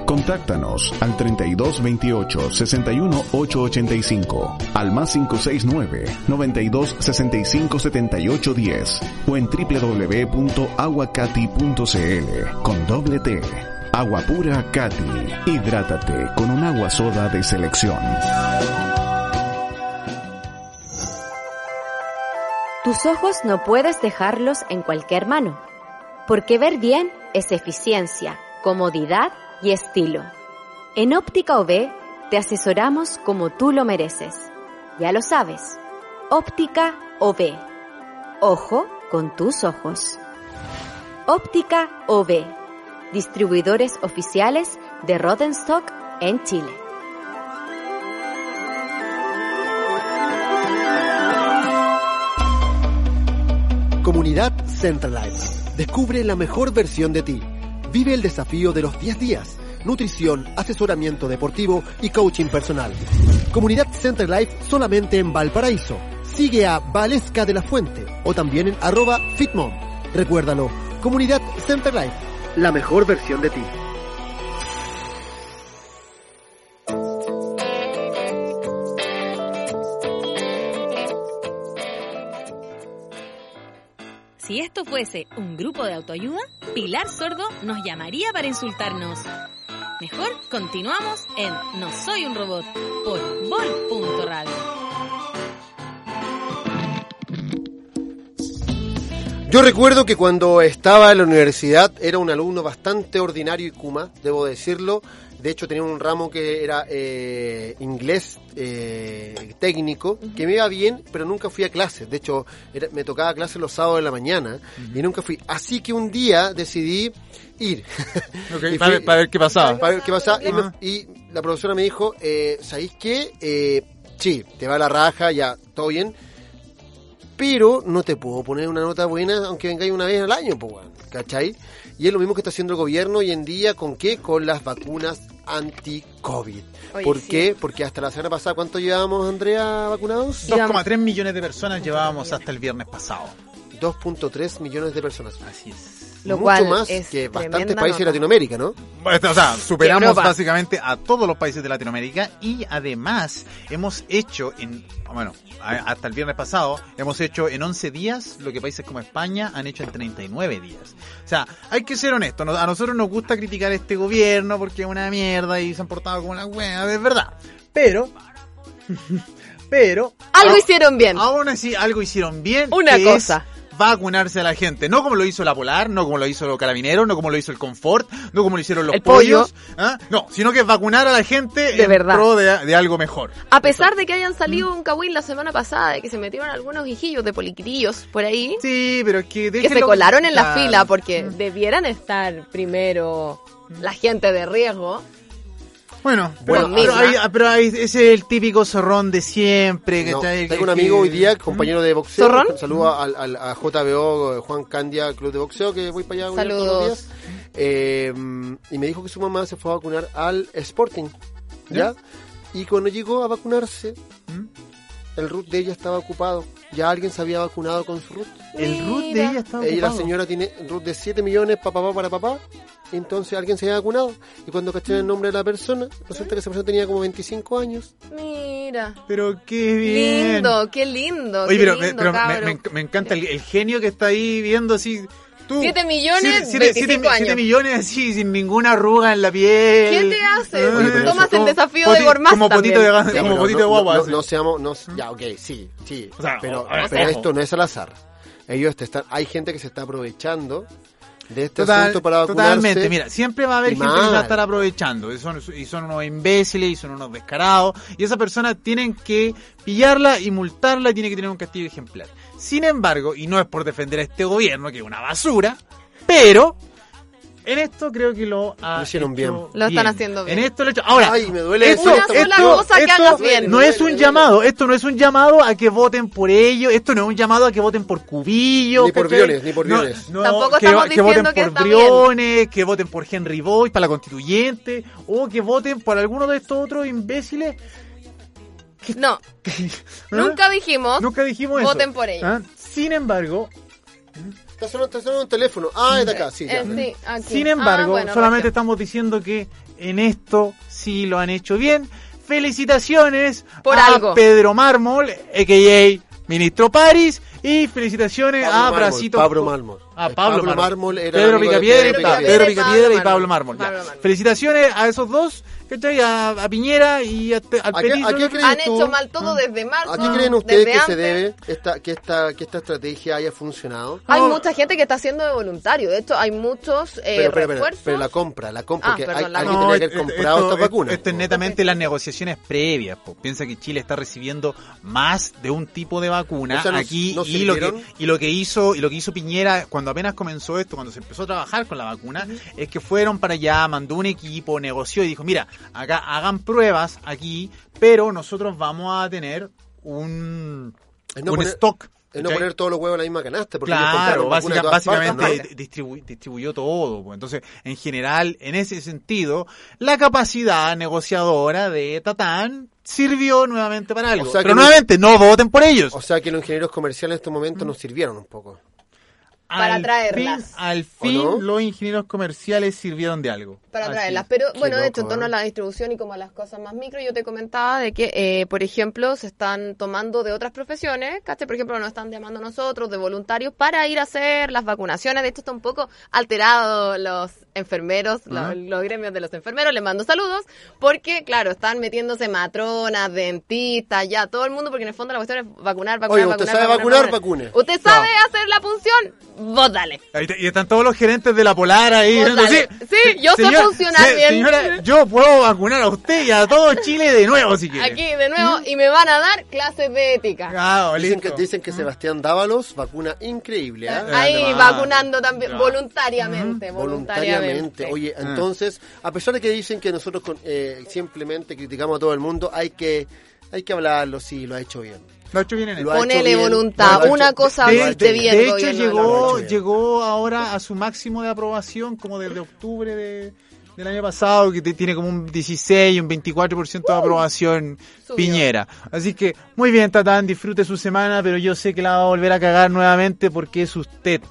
Contáctanos al 32 28 61 885, al más 569 92 65 78 10 o en www.aguacati.cl con doble T. Agua pura Cati. Hidrátate con un agua soda de selección. Tus ojos no puedes dejarlos en cualquier mano, porque ver bien es eficiencia, comodidad y estilo. En Óptica OB te asesoramos como tú lo mereces. Ya lo sabes. Óptica OB. Ojo con tus ojos. Óptica OB. Distribuidores oficiales de Rodenstock en Chile. Comunidad Central Life. Descubre la mejor versión de ti. Vive el desafío de los 10 días. Nutrición, asesoramiento deportivo y coaching personal. Comunidad Center Life solamente en Valparaíso. Sigue a Valesca de la Fuente o también en arroba Fitmom. Recuérdalo, Comunidad Center Life, la mejor versión de ti. Si esto fuese un grupo de autoayuda, Pilar Sordo nos llamaría para insultarnos. Mejor continuamos en No Soy un Robot por Vol.radio. Yo recuerdo que cuando estaba en la universidad era un alumno bastante ordinario y kuma, debo decirlo. De hecho tenía un ramo que era eh, inglés eh, técnico, que me iba bien, pero nunca fui a clases. De hecho, era- me tocaba clases los sábados de la mañana y nunca fui. Así que un día decidí ir. Para ver- para ver qué pasaba. Para ver qué pasaba. Y, me- Ajá. y la profesora me dijo, eh, ¿sabéis qué? Eh, sí, te va la raja, ya, todo bien. Pero no te puedo poner una nota buena aunque vengáis una vez al año, pues, ¿cachai? Y es lo mismo que está haciendo el gobierno hoy en día, ¿con qué? Con las vacunas anti-COVID. ¿Por sí. qué? Porque hasta la semana pasada, ¿cuánto llevábamos, Andrea, vacunados? 2,3 millones de personas llevábamos hasta el viernes pasado. 2.3 millones de personas. Así es. Lo Mucho cual más es que bastantes países de. Latinoamérica, ¿no? O sea, superamos básicamente a todos los países de Latinoamérica y además hemos hecho en, bueno, hasta el viernes pasado, hemos hecho en 11 días lo que países como España han hecho en 39 días. O sea, hay que ser honestos, a nosotros nos gusta criticar este gobierno porque es una mierda y se han portado como una wea, es verdad. Pero, pero... Algo hicieron bien. Aún así, algo hicieron bien. Una que cosa. es vacunarse a la gente. No como lo hizo la Polar, no como lo hizo los Carabineros, no como lo hizo el Confort, no como lo hicieron los El pollo. pollos. ¿ah? No, sino que es vacunar a la gente De en verdad. pro de, de algo mejor. A pesar de que hayan salido un cagüín la semana pasada, de que se metieron algunos hijillos de poliquitillos por ahí, Sí, pero es que... que se colaron en la Claro. fila porque debieran estar primero la gente de riesgo. Bueno, Bueno, pero, hay- pero hay- ese es el típico zorrón de siempre. No, ¿cachai? tengo un Que- amigo hoy día, ¿Mm? compañero de boxeo. ¿Zorrón? Saludo al, al- a JBO, Juan Candia, Club de Boxeo, que voy para allá ir todos los Saludos. días. Eh, y me dijo que su mamá se fue a vacunar al Sporting. ¿Ya? Y cuando llegó a vacunarse, ¿Mm? el root de ella estaba ocupado. Ya alguien se había vacunado con su root. El root de ella estaba Ella, la ocupado. señora tiene root de 7 millones para papá, para papá. Entonces alguien se había vacunado. Y cuando caché el nombre de la persona, resulta que esa persona tenía como 25 años. Mira. Pero qué bien. Lindo, qué lindo. Oye, qué pero, me- lindo, pero me, me- me encanta el, el genio que está ahí viendo así. Tú, Siete millones, siete- siete- 25 siete- años. siete millones así, sin ninguna arruga en la piel. ¿Quién te hace? Ah, Oye, pero Tomas eso- el como desafío poti- de Gormaz Como potito de, también. ga- Sí. como pero potito no, de guagua. No, no seamos, no, ya, ok, sí, sí. O sea, pero o- pero esto no es al azar. Ellos te están, hay gente que se está aprovechando de este Total- asunto para vacunarse. totalmente, mira, siempre va a haber y gente que va a estar aprovechando y son, y son unos imbéciles y son unos descarados y esas personas tienen que pillarla y multarla y tiene que tener un castigo ejemplar. Sin embargo, y no es por defender a este gobierno que es una basura, pero en esto creo que lo, ha Lo hicieron hecho bien. Lo están haciendo bien. En esto lo he hecho. Ahora, Ay, me duele esto. Una sola esto- cosa que esto hagas bien. No es un llamado, esto no es un llamado a que voten por ello, esto no es un llamado a que voten por cubillo. Ni por ¿cachai? briones, ni por No, briones. no, Tampoco que, estamos que voten diciendo que por está bien. briones, que voten por Henry Boy para la constituyente, o que voten por alguno de estos otros imbéciles. No, nunca dijimos. Nunca dijimos eso. Voten por ellos. ¿Ah? Sin embargo, Está sonando, está sonando un teléfono. Ah, es de acá, sí, ya. Eh, sí, aquí. Sin Ah, embargo, bueno, solamente gracias. estamos diciendo que en esto sí lo han hecho bien. Felicitaciones Por a algo. Pedro Mármol, a.k.a. Ministro París, y felicitaciones Pablo a Mármol, Bracito. Pablo Mármol. A Eh, Pablo, Pablo Mármol. Mármol era Pedro Picapiedra, Pedro y. Pedro Picapiedra y Pablo Mármol. Felicitaciones a esos dos, ¿cachai? A, a Piñera y a, al ¿A qué- a qué Han tú? hecho mal todo desde marzo. ¿A qué creen ustedes que se debe esta, que, esta, que esta estrategia haya funcionado? Hay No. mucha gente que está haciendo de voluntario. De hecho, hay muchos eh, pero, pero, pero, refuerzos. pero la compra, la compra, Ah, porque perdón, hay- la alguien compra. tenía que haber comprado esto, estas vacunas. Esto es netamente las negociaciones previas. po. Piensa que Chile está recibiendo más de un tipo de vacuna O sea, nos- aquí nos y lo que y lo que hizo y lo que hizo Piñera cuando apenas comenzó esto, cuando se empezó a trabajar con la vacuna, es que fueron para allá, mandó un equipo, negoció y dijo, mira, acá hagan pruebas aquí, pero nosotros vamos a tener un no un poner- stock. Es no ¿cachai? poner todos los huevos en la misma canasta. Porque Claro, básica- básicamente partes, ¿no? distribu- distribuyó todo. pues. Entonces, en general, en ese sentido, la capacidad negociadora de Tatán sirvió nuevamente para algo. O sea que Pero nuevamente, no voten por ellos. O sea que los ingenieros comerciales en estos momentos nos sirvieron un poco. Para Al traerlas. fin- al fin, no? los ingenieros comerciales sirvieron de algo. para Así traerlas. es. Pero bueno, de hecho, en torno ¿eh? a la distribución y como a las cosas más micro, yo te comentaba de que, eh, por ejemplo, se están tomando de otras profesiones, ¿cachai? Por ejemplo, nos están llamando a nosotros de voluntarios para ir a hacer las vacunaciones. De hecho, está un poco alterado los enfermeros, los, gremios de los enfermeros. Les mando saludos porque, claro, están metiéndose matronas, dentistas, ya todo el mundo, porque en el fondo la cuestión es vacunar, vacunar, Oye, ¿usted vacunar, sabe vacunar? vacunar. Vacune. ¿Usted sabe hacer la punción? Vos dale. Ahí te- y están todos los gerentes de la Polar ahí. Diciendo, dale. Sí, yo sé funcionar se- bien. Señora, yo puedo vacunar a usted y a todo Chile de nuevo si quiere. Aquí de nuevo y me van a dar clases de ética. Ah, Dicen que, dicen que Sebastián Dávalos vacuna increíble, ¿ah? Ahí vacunando también voluntariamente, voluntariamente. Oye, entonces, a pesar de que dicen que nosotros con- eh, simplemente criticamos a todo el mundo, hay que hay que hablarlo si lo ha hecho bien. Lo ha hecho bien en hecho Ponele bien, voluntad, hecho- una cosa hecho bien. De el hecho, gobierno de llegó, llegó ahora a su máximo de aprobación como desde octubre de, del año pasado, que tiene como un 16 y un 24% de aprobación subió. Piñera. Así que, muy bien, Tatán, disfrute su semana, pero yo sé que la va a volver a cagar nuevamente porque es usted.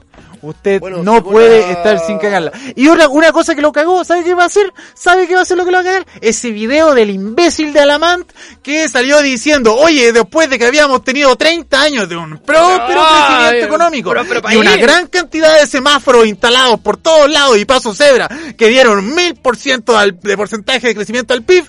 Usted Bueno, no puede estar sin cagarla. Y otra, una cosa que lo cagó, ¿sabe qué va a hacer? ¿Sabe qué va a ser lo que lo va a cagar? Ese video del imbécil de Alamant que salió diciendo, oye, después de que habíamos tenido 30 años de un próspero crecimiento económico y una gran cantidad de semáforos instalados por todos lados y paso cebra que dieron mil por ciento al- de porcentaje de crecimiento al PIB,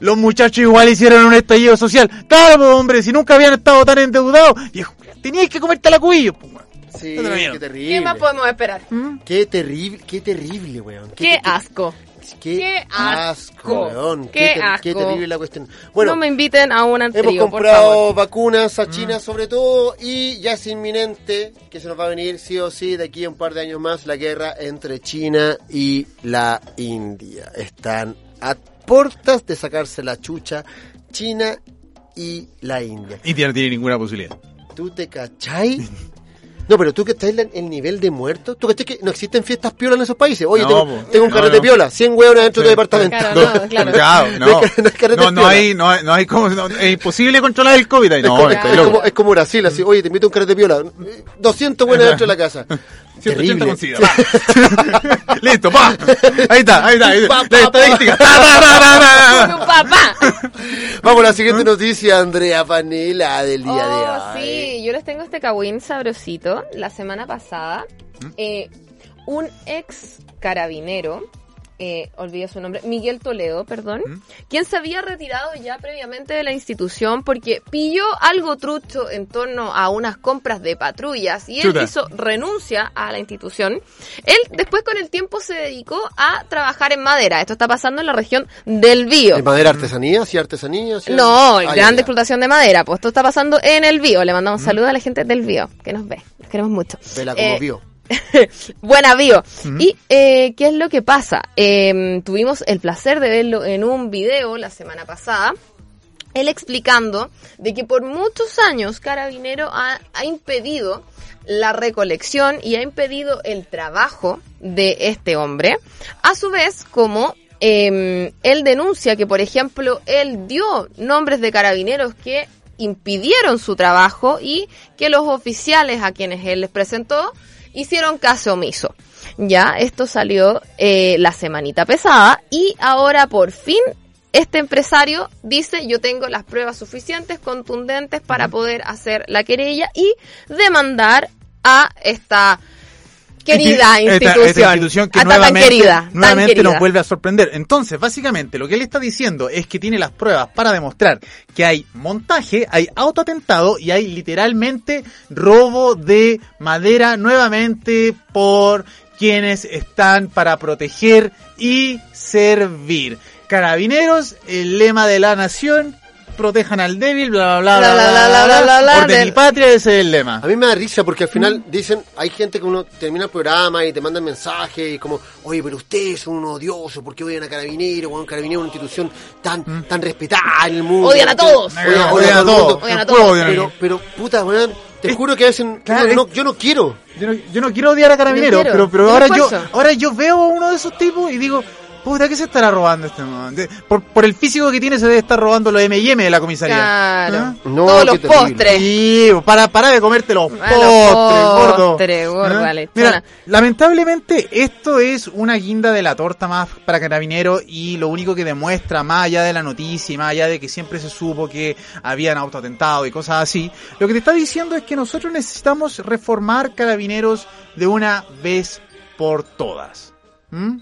los muchachos igual hicieron un estallido social. Claro, pues, hombre, si nunca habían estado tan endeudados, viejo, teníais que comerte la cubillo. pues. Sí, qué niego. ¿Qué terrible. más podemos esperar? Qué terrible, qué terrible, weón. Qué asco. Qué, qué asco, asco. weón. Qué ter- qué asco. terrible la cuestión. Bueno, no me inviten a un hemos trío, por comprado favor. vacunas a China sobre todo y ya es inminente que se nos va a venir sí o sí de aquí a un par de años más la guerra entre China y la India. Están a puertas de sacarse la chucha China y la India. India no tiene ninguna posibilidad. ¿Tú te cachai? No, pero tú que estás en el nivel de muertos, ¿tú cachai que no existen fiestas piola en esos países? Oye, No, tengo, po. tengo un No, carrete no. piola, 100 hueones dentro Sí. de tu departamento. Claro, no, claro. Claro, No no. hay no hay No, hay, no, como, no- es imposible controlar el COVID ahí. Es, No, es como- es como Brasil, así, oye, te invito a un carrete piola, 200 buenas dentro de la casa. 180 Terrible. con SIDA, va. Listo, pa. Ahí está, ahí está. Ahí está. Pa, La estadística. Vamos a la siguiente noticia, Andrea Panela, del día Oh, de hoy. sí, yo les tengo este cagüín sabrosito. La semana pasada, eh, un ex carabinero, eh, olvidé su nombre, Miguel Toledo, perdón, quien se había retirado ya previamente de la institución porque pilló algo trucho en torno a unas compras de patrullas y él Chuta. hizo renuncia a la institución. Él después con el tiempo se dedicó a trabajar en madera. Esto está pasando en la región del Bío. ¿Es madera artesanía? ¿Sí artesanía? ¿Sí? No, Ah, ya. explotación de madera. Pues esto está pasando en el Bío. Le mandamos saludos a la gente del Bío, que nos ve. Los queremos mucho. Vela como Eh, vio. Buena Bío. Y, eh, ¿qué es lo que pasa? Eh, tuvimos el placer de verlo en un video la semana pasada. Él explicando de que por muchos años Carabinero ha, ha impedido la recolección y ha impedido el trabajo de este hombre. A su vez, como eh, él denuncia que, por ejemplo, él dio nombres de carabineros que impidieron su trabajo y que los oficiales a quienes él les presentó hicieron caso omiso. Ya, esto salió eh, la semanita pesada y ahora por fin este empresario dice yo tengo las pruebas suficientes, contundentes para poder hacer la querella y demandar a esta querida institución, esta institución que a esta tan nuevamente, tan nuevamente querida. nos vuelve a sorprender. Entonces, básicamente, lo que él está diciendo es que tiene las pruebas para demostrar que hay montaje, hay autoatentado y hay literalmente robo de madera nuevamente por quienes están para proteger y servir. Carabineros, el lema de la nación, protejan al débil, bla bla bla bla bla bla, bla, bla, del- y patria, ese es el lema. A mí me da risa porque al final dicen, hay gente que uno termina el programa y te mandan mensajes y como, oye, pero ustedes son unos odiosos, ¿por qué odian a Carabinero? Bueno, Carabinero es una institución tan, tan respetada en el mundo. Odian a todos. Odian, a todos. Odian a todos. Pero, pero, puta, weón, te juro que a veces Claro, no, yo no quiero. Yo no, yo no quiero odiar a Carabineros, No pero, pero ahora yo ahora yo veo a uno de esos tipos y digo, puta, ¿qué se estará robando este man? De- por, por el físico que tiene se debe estar robando los M&M de la comisaría. Claro. ¿Ah? No, Todos los terrible. postres. Sí, para, para de comerte los Ah, postres, los gordo. postres, gordo, ¿Ah? lechona. Mira, lamentablemente esto es una guinda de la torta más para Carabineros y lo único que demuestra, más allá de la noticia y más allá de que siempre se supo que habían autoatentado y cosas así, lo que te está diciendo es que nosotros necesitamos reformar Carabineros de una vez por todas. ¿Mm?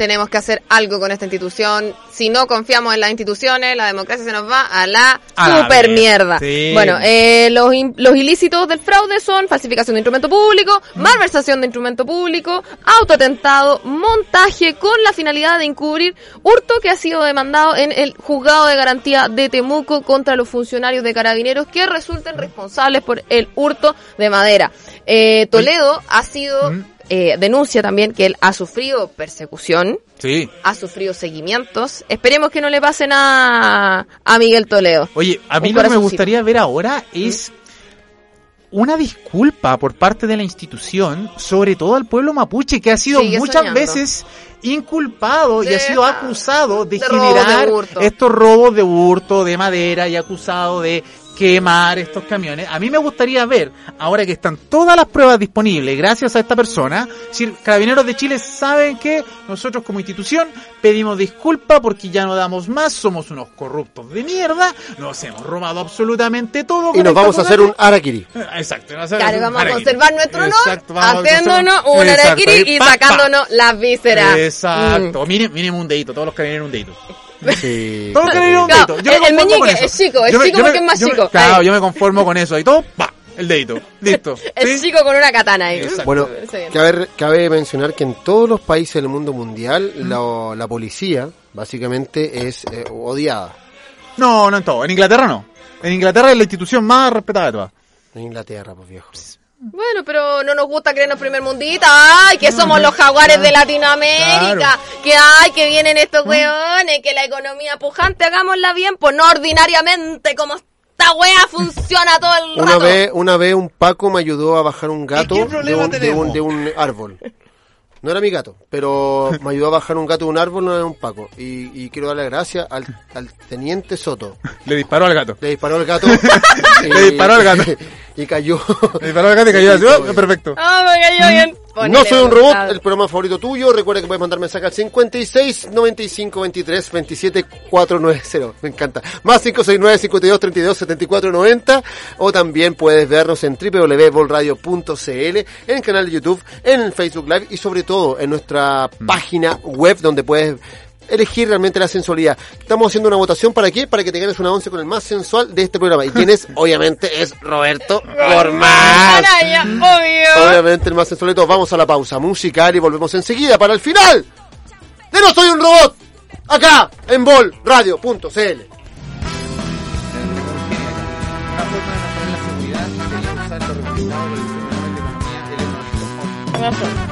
Tenemos que hacer algo con esta institución. Si no confiamos en las instituciones, la democracia se nos va a la A super mierda. mierda. Sí. Bueno, eh, los ilícitos del fraude son falsificación de instrumento público, Mm. malversación de instrumento público, autoatentado, montaje con la finalidad de encubrir hurto que ha sido demandado en el juzgado de garantía de Temuco contra los funcionarios de carabineros que resulten responsables por el hurto de madera. Eh, Toledo ha sido Mm. Eh, denuncia también que él ha sufrido persecución, Sí. ha sufrido seguimientos. Esperemos que no le pase nada a Miguel Toledo. Oye, a mí lo que me gustaría ver ahora es una disculpa por parte de la institución, sobre todo al pueblo mapuche, que ha sido Sigue muchas soñando. veces inculpado y ha sido acusado de, generar de estos robos de hurto, de madera y acusado de quemar estos camiones. A mí me gustaría ver, ahora que están todas las pruebas disponibles gracias a esta persona, si Carabineros de Chile saben que nosotros como institución pedimos disculpa porque ya no damos más, somos unos corruptos de mierda, nos hemos robado absolutamente todo. Y nos vamos a hacer un cosa. araquiri. Exacto, vamos a hacer Claro, un vamos a harakiri. conservar nuestro honor Exacto, haciéndonos un araquiri y pa, pa. sacándonos las vísceras. Exacto, mínimo, mínimo un dedito, todos los carabineros un dedito. Sí. Todos los carabineros un Claro, dedito. Yo me el- con meñique eso. es chico, es Yo me- chico me- porque es más me- chico. Claro, yo me conformo con eso. Y todo, pa, el dedito. Listo. El ¿Sí? chico con una katana ahí. Exacto. Bueno, cabe, cabe mencionar que en todos los países del mundo mundial la, la policía básicamente es eh, odiada. No, no en todo. En Inglaterra no. En Inglaterra es la institución más respetada de todas. En Inglaterra, pues viejo. Bueno, pero no nos gusta creernos primer mundita. Ay, que somos los jaguares de Latinoamérica. Claro. Que ay, que vienen estos weones, que la economía pujante, hagámosla bien, pues no ordinariamente, como esta wea funciona todo el Una rato. vez, una vez un Paco me ayudó a bajar un gato de un, de, un, de un árbol. No era mi gato, pero me ayudó a bajar un gato de un árbol, no era un Paco. Y, y quiero darle gracias al, al teniente Soto. Le disparó al gato. Le disparó el gato. Le disparó al gato. Y cayó. Así. oh, perfecto. Ah, me cayó bien. No Ponele soy un robot, el programa favorito tuyo. Recuerda que puedes mandar mensaje al 56 95 23 27 490. Me encanta. Más 569 52 32 74 90. O también puedes vernos en www.volradio.cl, en el canal de YouTube, en el Facebook Live y sobre todo en nuestra página web donde puedes elegir realmente la sensualidad. Estamos haciendo una votación para qué? Para que te ganes una once con el más sensual de este programa. ¿Y quién es? Obviamente es Roberto Gormaz. Obviamente el más sensual de todos. Vamos a la pausa musical y volvemos enseguida para el final de No Soy un Robot. Acá en bolradio.cl. sobre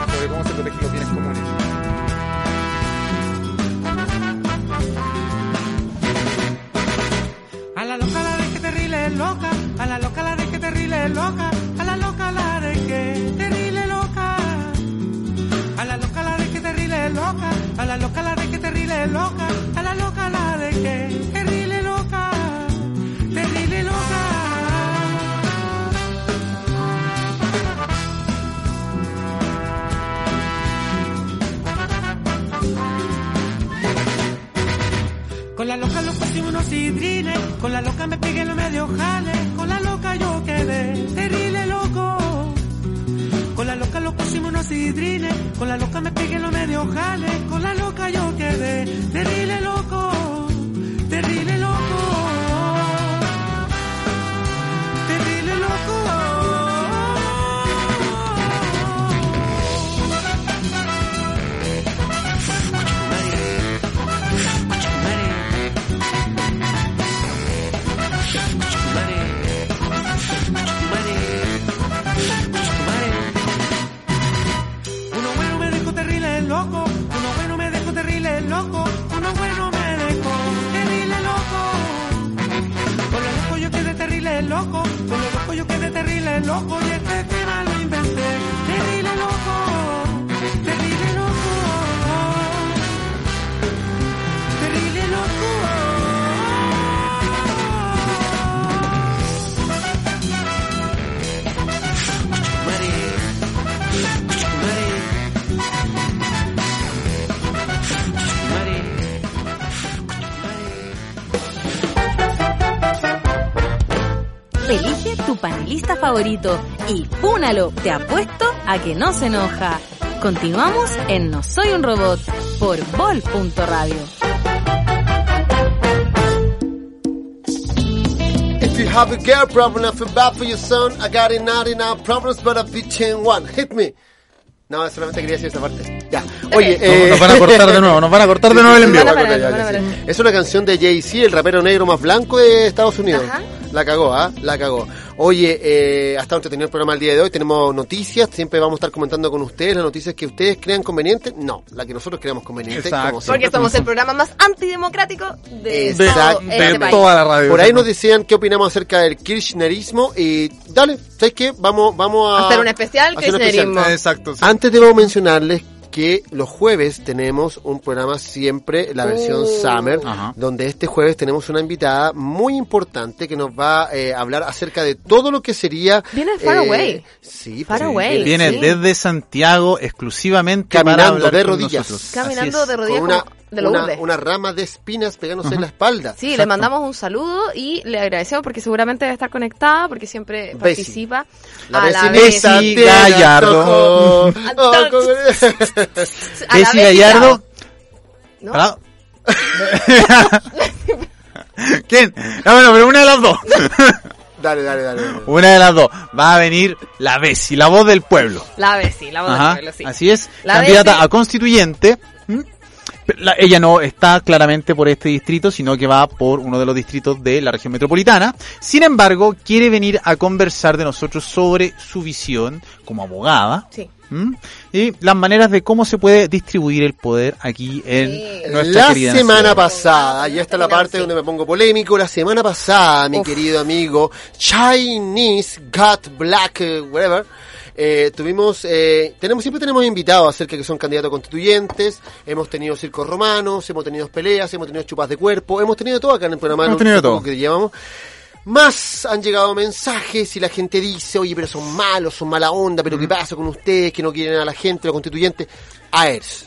a la loca la de que terrible loca, a la loca la de que terrible loca. A la loca la de que terrible loca, a la loca la de que terrible loca, a la loca la de que Con la loca lo pusimos unos sidrines, con la loca me pegué los medio jales, con la loca yo quedé terrible loco. Con la loca lo pusimos unos sidrines, con la loca me pegué los medio jales, con la loca yo quedé terrible loco, quedé terrible tu panelista favorito y púnalo, te apuesto a que no se enoja. Continuamos en No Soy un Robot por Vol.radio. If you have a girl problem, I feel bad for your son. I got it 99 problems, but a bitch in one. Hit me. No, solamente quería decir esa parte. Ya. Oye, eh, Nos van a cortar de nuevo, nos van a cortar de nuevo el envío. Es una canción de Jay-Z, el rapero negro más blanco de Estados Unidos. Ajá. La cagó, ¿ah? La cagó. Oye, eh, hasta donde terminó el programa el día de hoy. Tenemos noticias. Siempre vamos a estar comentando con ustedes las noticias que ustedes crean convenientes. No, la que nosotros creamos conveniente. Exacto. como siempre. Porque somos el programa más antidemocrático de, Exacto. todo este de país. toda la radio. Por ahí nos decían qué opinamos acerca del kirchnerismo. Y dale, ¿sabes qué? Vamos, vamos a. Hacer un especial hacer un especial. kirchnerismo. Exacto. sí. Antes debo mencionarles que los jueves tenemos un programa siempre, la versión Uh. Summer, Ajá. donde este jueves tenemos una invitada muy importante que nos va eh, a hablar acerca de todo lo que sería... Viene far eh, away. Sí, Far pues, away. Viene Sí. desde Santiago exclusivamente Caminando para de rodillas. Caminando de rodillas con una, como de lo una, una rama de espinas pegándose en la espalda. Sí, le mandamos un saludo y le agradecemos porque seguramente debe estar conectada porque siempre Bessie. participa La a la. Bessie Gallardo. Bessie Gallardo. ¿no? Parado. ¿Quién? No, bueno, pero una de las dos. dale, dale, dale. dale. Una de las dos. Va a venir la Bessie, la voz del pueblo. La Bessie, la voz del pueblo, sí. Así es, La candidata Bessie. a constituyente. Ella no está claramente por este distrito, sino que va por uno de los distritos de la región metropolitana. Sin embargo, quiere venir a conversar de nosotros sobre su visión como abogada. Sí. Y las maneras de cómo se puede distribuir el poder aquí en Sí. nuestra La querida semana nación. pasada, y esta es la parte donde me pongo polémico, la semana pasada, mi Uf. querido amigo, Chinese Got Black, eh, whatever, eh, tuvimos, eh, tenemos, siempre tenemos invitados acerca que son candidatos constituyentes, hemos tenido circos romanos, hemos tenido peleas, hemos tenido chupas de cuerpo, hemos tenido todo acá en el programa. Hemos en tenido todo. que llevamos. Más han llegado mensajes y la gente dice, oye, pero son malos, son mala onda, pero ¿qué pasa con ustedes que no quieren a la gente, los constituyentes? AERS.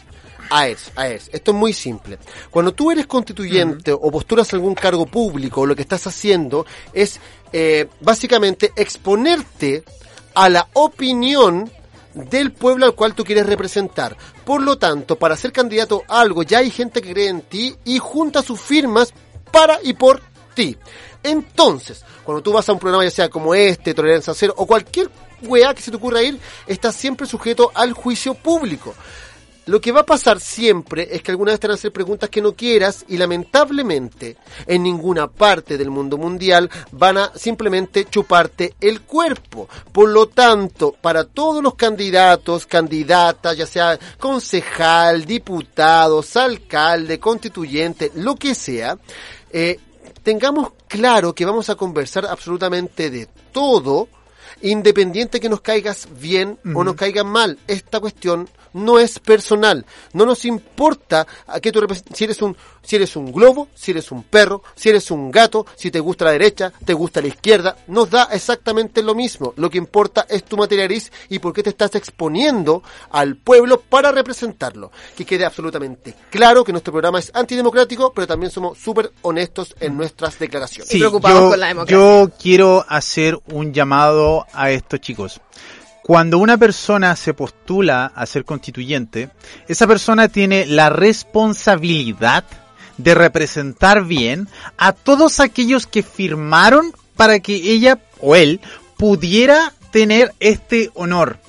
AERS, AERS. Esto es muy simple. Cuando tú eres constituyente o postulas algún cargo público, lo que estás haciendo es eh, básicamente exponerte a la opinión del pueblo al cual tú quieres representar. Por lo tanto, para ser candidato a algo, ya hay gente que cree en ti y junta sus firmas para y por ti. Entonces, cuando tú vas a un programa ya sea como este, Tolerancia Cero, o cualquier weá que se te ocurra ir, estás siempre sujeto al juicio público. Lo que va a pasar siempre es que alguna vez te van a hacer preguntas que no quieras y lamentablemente en ninguna parte del mundo mundial van a simplemente chuparte el cuerpo. Por lo tanto, para todos los candidatos, candidatas, ya sea concejal, diputados, alcalde, constituyente, lo que sea, eh, tengamos claro que vamos a conversar absolutamente de todo, independiente que nos caigas bien o nos caigan mal. Esta cuestión no es personal. No nos importa a qué tú si eres un si eres un globo, si eres un perro, si eres un gato, si te gusta la derecha, te gusta la izquierda, nos da exactamente lo mismo. Lo que importa es tu materializ y por qué te estás exponiendo al pueblo para representarlo. Que quede absolutamente claro que nuestro programa es antidemocrático, pero también somos súper honestos en nuestras declaraciones. Y preocupados yo, con la democracia. yo quiero hacer un llamado a estos chicos. Cuando una persona se postula a ser constituyente, esa persona tiene la responsabilidad de representar bien a todos aquellos que firmaron para que ella o él pudiera tener este honor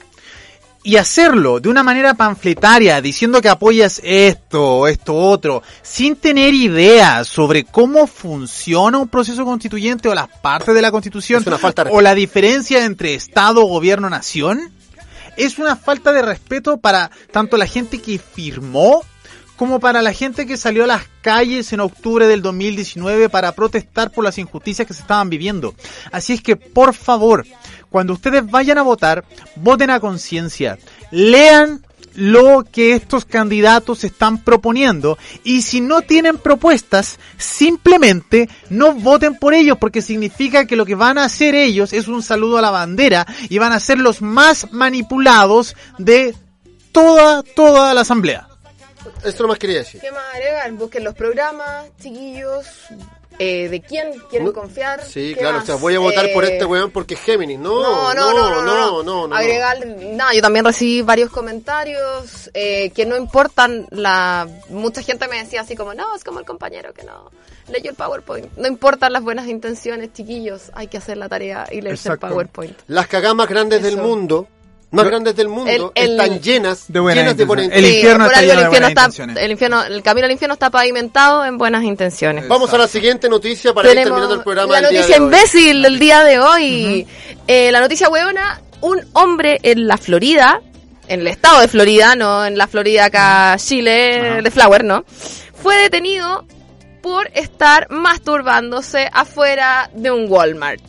y hacerlo de una manera panfletaria, diciendo que apoyas esto, esto otro, sin tener idea sobre cómo funciona un proceso constituyente o las partes de la constitución, falta de o la diferencia entre Estado, gobierno, nación, es una falta de respeto para tanto la gente que firmó como para la gente que salió a las calles en octubre del 2019 para protestar por las injusticias que se estaban viviendo. Así es que, por favor, cuando ustedes vayan a votar, voten a conciencia. Lean lo que estos candidatos están proponiendo y si no tienen propuestas, simplemente no voten por ellos porque significa que lo que van a hacer ellos es un saludo a la bandera y van a ser los más manipulados de toda, toda la asamblea. Esto nomás quería decir. ¿Qué más agregar? Busquen los programas, chiquillos. Eh, ¿De quién quieren No, confiar? Sí, ¿Qué claro, más? o sea, voy a votar por Eh, este weón porque es Géminis. No, No, no, no, no, no, no, Agregar, nada, yo también recibí varios comentarios eh, que no importan la... Mucha gente me decía así como, no, es como el compañero que no leyó el PowerPoint. No importan las buenas intenciones, chiquillos, hay que hacer la tarea y leerse el. PowerPoint. Las cagadas más grandes del mundo más grandes del mundo El- el- están llenas De buenas llenas de buenas intenciones. El infierno está lleno el de infierno buenas está, intenciones. el infierno, el camino al infierno está pavimentado en buenas intenciones. Vamos a la siguiente noticia para ir terminando el programa la del día noticia de hoy. imbécil del día de hoy. Eh, la noticia huevona, un hombre en la Florida, en el estado de Florida, no en la Florida acá, Chile, de Flower, ¿no? Fue detenido por estar masturbándose afuera de un Walmart.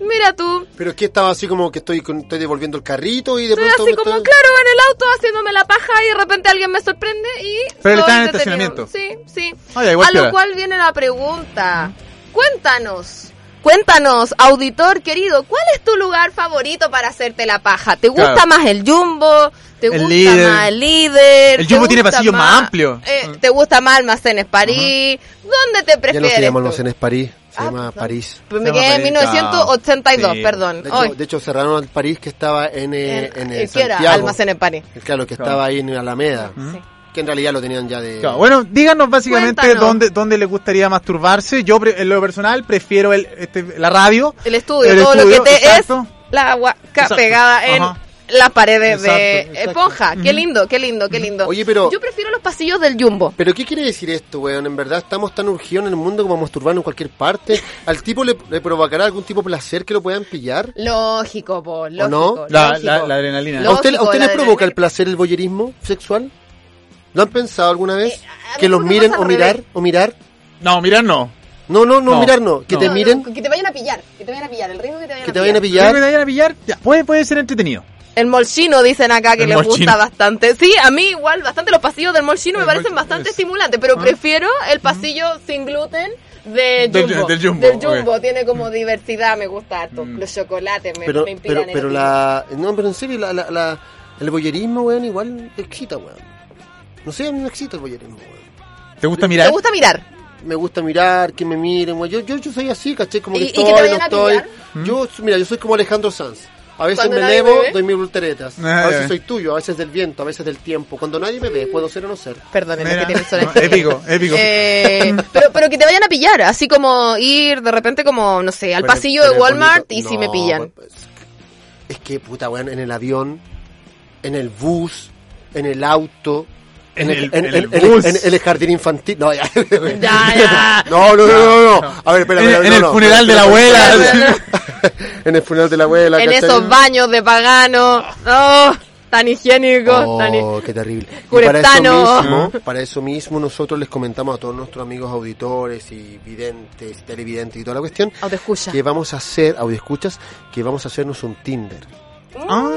Mira tú, Pero es que estaba así como que estoy, con- estoy devolviendo el carrito y de estoy pronto así como, estoy- claro, en el auto haciéndome la paja y de repente alguien me sorprende y... Pero él está en el estacionamiento. Sí, sí. Ah, ya, igual A lo cual viene la pregunta. Cuéntanos. Cuéntanos, auditor querido, ¿cuál es tu lugar favorito para hacerte la paja? ¿Te gusta Claro. más el jumbo? ¿Te El gusta líder. más el líder? El ¿Te Jumbo tiene pasillos más amplios. eh, ¿Te gusta más Almacenes París? ¿Dónde te Ya prefieres? no se llama? Almacenes París, se Ah, llama perdón. París. Pues me quedé en París, 1982, sí. perdón. De hecho, de hecho, cerraron el París que estaba en, eh, en, eh, ¿y ¿Qué era? Santiago. Almacenes París. Claro, que Claro. estaba ahí en Alameda. Que en realidad lo tenían ya de... Claro, bueno, díganos básicamente Cuéntanos. dónde, dónde les gustaría masturbarse. Yo, pre- en lo personal, prefiero el, este, la radio. El estudio, El todo estudio, lo que te exacto. es la guaca Exacto. pegada en Ajá. Las paredes de Exacto, esponja. Qué lindo, qué lindo, qué lindo. Oye, pero- Yo prefiero los pasillos del jumbo. Pero ¿qué quiere decir esto, weón? En verdad estamos tan urgidos en el mundo como a masturbarnos en cualquier parte. ¿Al tipo le, le provocará algún tipo de placer que lo puedan pillar? Lógico, po, lógico. no? La, lógico. la, la adrenalina. ¿A usted, a usted la le provoca adrenalina. el placer el voyerismo sexual? ¿Lo han pensado alguna vez? Eh, ¿Que los miren o mirar? revés. ¿O mirar? No, mirar no. No, no, no, No, mirar no. Que no. te miren, no, que te vayan a pillar, que te vayan a pillar, el ritmo que te vayan que a te vayan a pillar. ¿Creo pillar. que te vayan a pillar? Ya, puede, puede ser entretenido. El molchino dicen acá que El les molchino. gusta bastante. Sí, a mí igual, bastante los pasillos del molchino me parecen molchino, bastante es- estimulantes, pero Ah. prefiero el pasillo sin gluten de Del- Jumbo. del Jumbo, ok. Jumbo, tiene como diversidad, me gusta harto. Mm. Los chocolates me, Pero, me inspiran pero, la... No, pero en serio, la, la, la- el voyerismo, weón, igual excita, weón. No sé, a mí me excita el voyerismo, weón. ¿Te gusta mirar? ¿Te gusta mirar? me gusta mirar, que me miren, güey. Yo, yo, yo soy así, caché, como que ¿Y- y que estoy, te no a estoy. pillar? Yo, mira, yo soy como Alejandro Sanz. A veces Cuando me elevo, me doy mis volteretas. Ah, A veces soy tuyo, a veces del viento, a veces del tiempo. Cuando nadie me ve, puedo ser o no ser. Perdón, es Mira, que tiene no, épico, épico. Eh, pero, pero que te vayan a pillar, así como ir de repente como, no sé, al Pero- pasillo pero de Walmart bonito. y si No, me pillan. pues, Es que, puta, weón, en el avión, en el bus, en el auto. En En, el, en- el en- bus. el jardín infantil. No, ya. Ya, ya. No, no, no, no, no. A ver, espera, En- espera, en no, el no. funeral de la abuela. en el funeral de la abuela. En ¿cachai? esos baños de pagano. Oh, tan higiénico. tan hi- Oh, qué terrible. Y para eso, mismo, para eso mismo nosotros les comentamos a todos nuestros amigos auditores y videntes, y televidentes y toda la cuestión Autoescucha. que vamos a hacer, escuchas que vamos a hacernos un Tinder. Ah,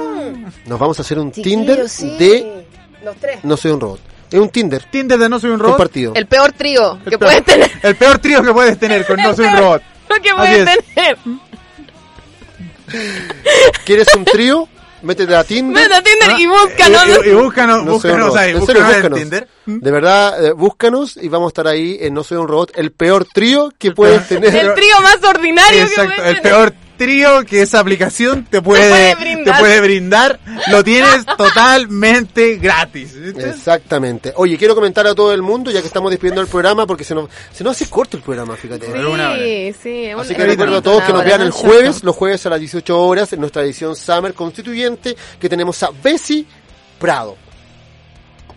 Nos vamos a hacer un Tinder sí. de Los tres. No soy un robot. Es un Tinder Tinder de No Soy un Robot. compartido. El peor trío que peor- puedes tener. El peor trío que puedes tener con No Soy un Robot. Lo que puedes es. tener. ¿Quieres un trío? Métete a Tinder. Vete a Tinder Ah, y búscanos. Y, y- y búscanos, No búscanos ahí, En serio, búscanos en búscanos. Tinder. De verdad, eh, búscanos y vamos a estar ahí en No Soy un Robot, el peor trío que puedes tener. El trío más ordinario que Exacto, puedes el tener. peor trío que esa aplicación te puede, puede brindar. te puede brindar, lo tienes totalmente gratis. ¿viste? Exactamente. Oye, quiero comentar a todo el mundo, ya que estamos despidiendo el programa, porque se nos, se nos hace corto el programa, fíjate. Sí, sí. un- Así que recuerdo a todos que nos vean el jueves, los jueves a las 18 horas, en nuestra edición Summer Constituyente, que tenemos a Bessie Prado.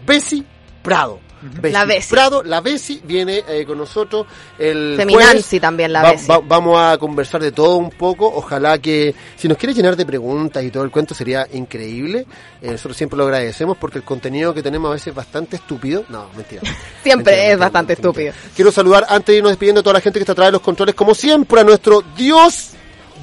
Bessie Prado. Bessie La. Prado, la viene eh, con nosotros el jueves. también la Va- Bessie. va- vamos a conversar de todo un poco. Ojalá que, si nos quiere llenar de preguntas y todo el cuento, sería increíble. Eh, nosotros siempre lo agradecemos porque el contenido que tenemos a veces es bastante estúpido. No, mentira. Siempre Mentira, es mentira, bastante mentira. estúpido. Quiero saludar, antes de irnos despidiendo, a toda la gente que está atrás de los controles, como siempre, a nuestro Dios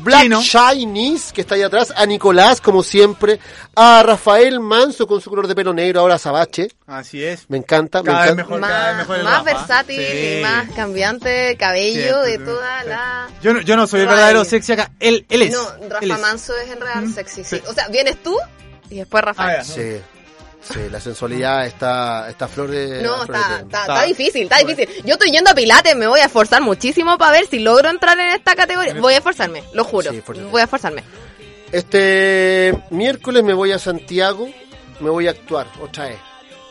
Black Chino. Chinese, que está ahí atrás, a Nicolás, como siempre, a Rafael Manso con su color de pelo negro, ahora Sabache. Así es. Me encanta, me Cada vez encanta. mejor, cada vez Más, mejor el más versátil Sí. y más cambiante cabello Sí, de sí, toda sí. la... Yo no, yo no soy el verdadero sexy acá. Él, él es. No, Rafa él es. Manso es en real sexy, sí. sí. O sea, vienes tú y después Rafa. Ah, ya. Sí, sí, la sensualidad está, está flor de... No, flor está, está, Está- está difícil, está difícil. Yo estoy yendo a Pilates, me voy a esforzar muchísimo para ver si logro entrar en esta categoría. Voy a esforzarme, lo juro. Sí, voy a esforzarme. Este miércoles me voy a Santiago, me voy a actuar otra vez.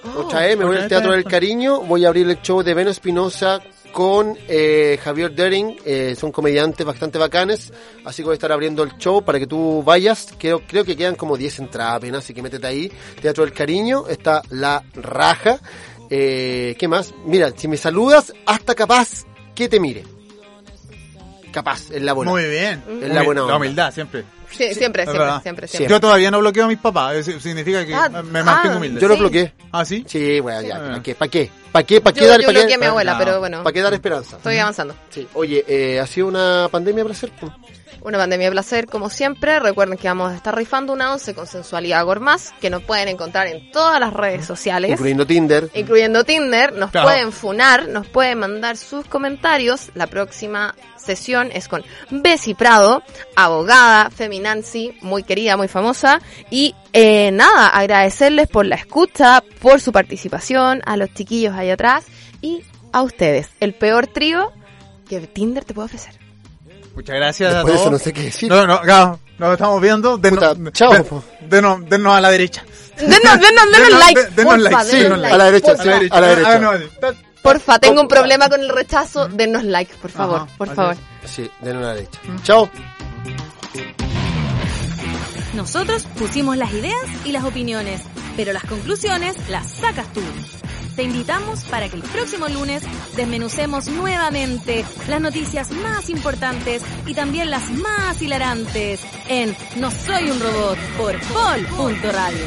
Oh, otra vez me voy al Teatro del. Cariño, voy a abrir el show de Beno Espinosa con eh, Javier Dering, eh, son comediantes bastante bacanes, así que voy a estar abriendo el show para que tú vayas, creo, creo que quedan como 10 entradas apenas, así que métete ahí, Teatro del Cariño, está La Raja, eh, ¿qué más? Mira, si me saludas, hasta capaz que te mire. Capaz, es la buena. Muy bien. Es la buena La onda. humildad, siempre. Sí, siempre, siempre, siempre, siempre. Yo todavía no bloqueo a mis papás, eso significa que Ah, me mantengo ah, humilde. Yo lo bloqueé. ¿Ah, sí? Sí, bueno, ya. ¿para qué? ¿Para qué? ¿Para qué? ¿Para qué Yo, dar, yo pa' qué- bloqueé a mi abuela, no. pero bueno, ¿Para qué dar esperanza? estoy avanzando. Sí. Oye, eh, ha sido una pandemia para hacer. Una pandemia de placer, como siempre. Recuerden que vamos a estar rifando una once con sensualidad Gormaz, que nos pueden encontrar en todas las redes sociales. Incluyendo Tinder. incluyendo Tinder, nos Claro. pueden funar, nos pueden mandar sus comentarios. La próxima sesión es con Bessie Prado, abogada, feminancy, muy querida, muy famosa. Y eh, nada, agradecerles por la escucha, por su participación, a los chiquillos ahí atrás y a ustedes. El peor trío que Tinder te puede ofrecer. Muchas gracias Después de a eso todos. no sé qué decir. No, no, claro, nos estamos viendo. Denos, Puta, chao, den- po. denos, denos a la derecha. Denos, denos, denos Denos- like. de- denos like, sí, denos denos like. a la derecha, Porfa, sí, a la derecha. Ah, no, Porfa, tengo un problema con el rechazo. Denos like, por favor, Ajá, por favor. Sí, den una derecha. Chao. Nosotros pusimos las ideas y las opiniones, pero las conclusiones las sacas tú. Te invitamos para que el próximo lunes desmenucemos nuevamente las noticias más importantes y también las más hilarantes en No Soy un Robot por Pol.radio.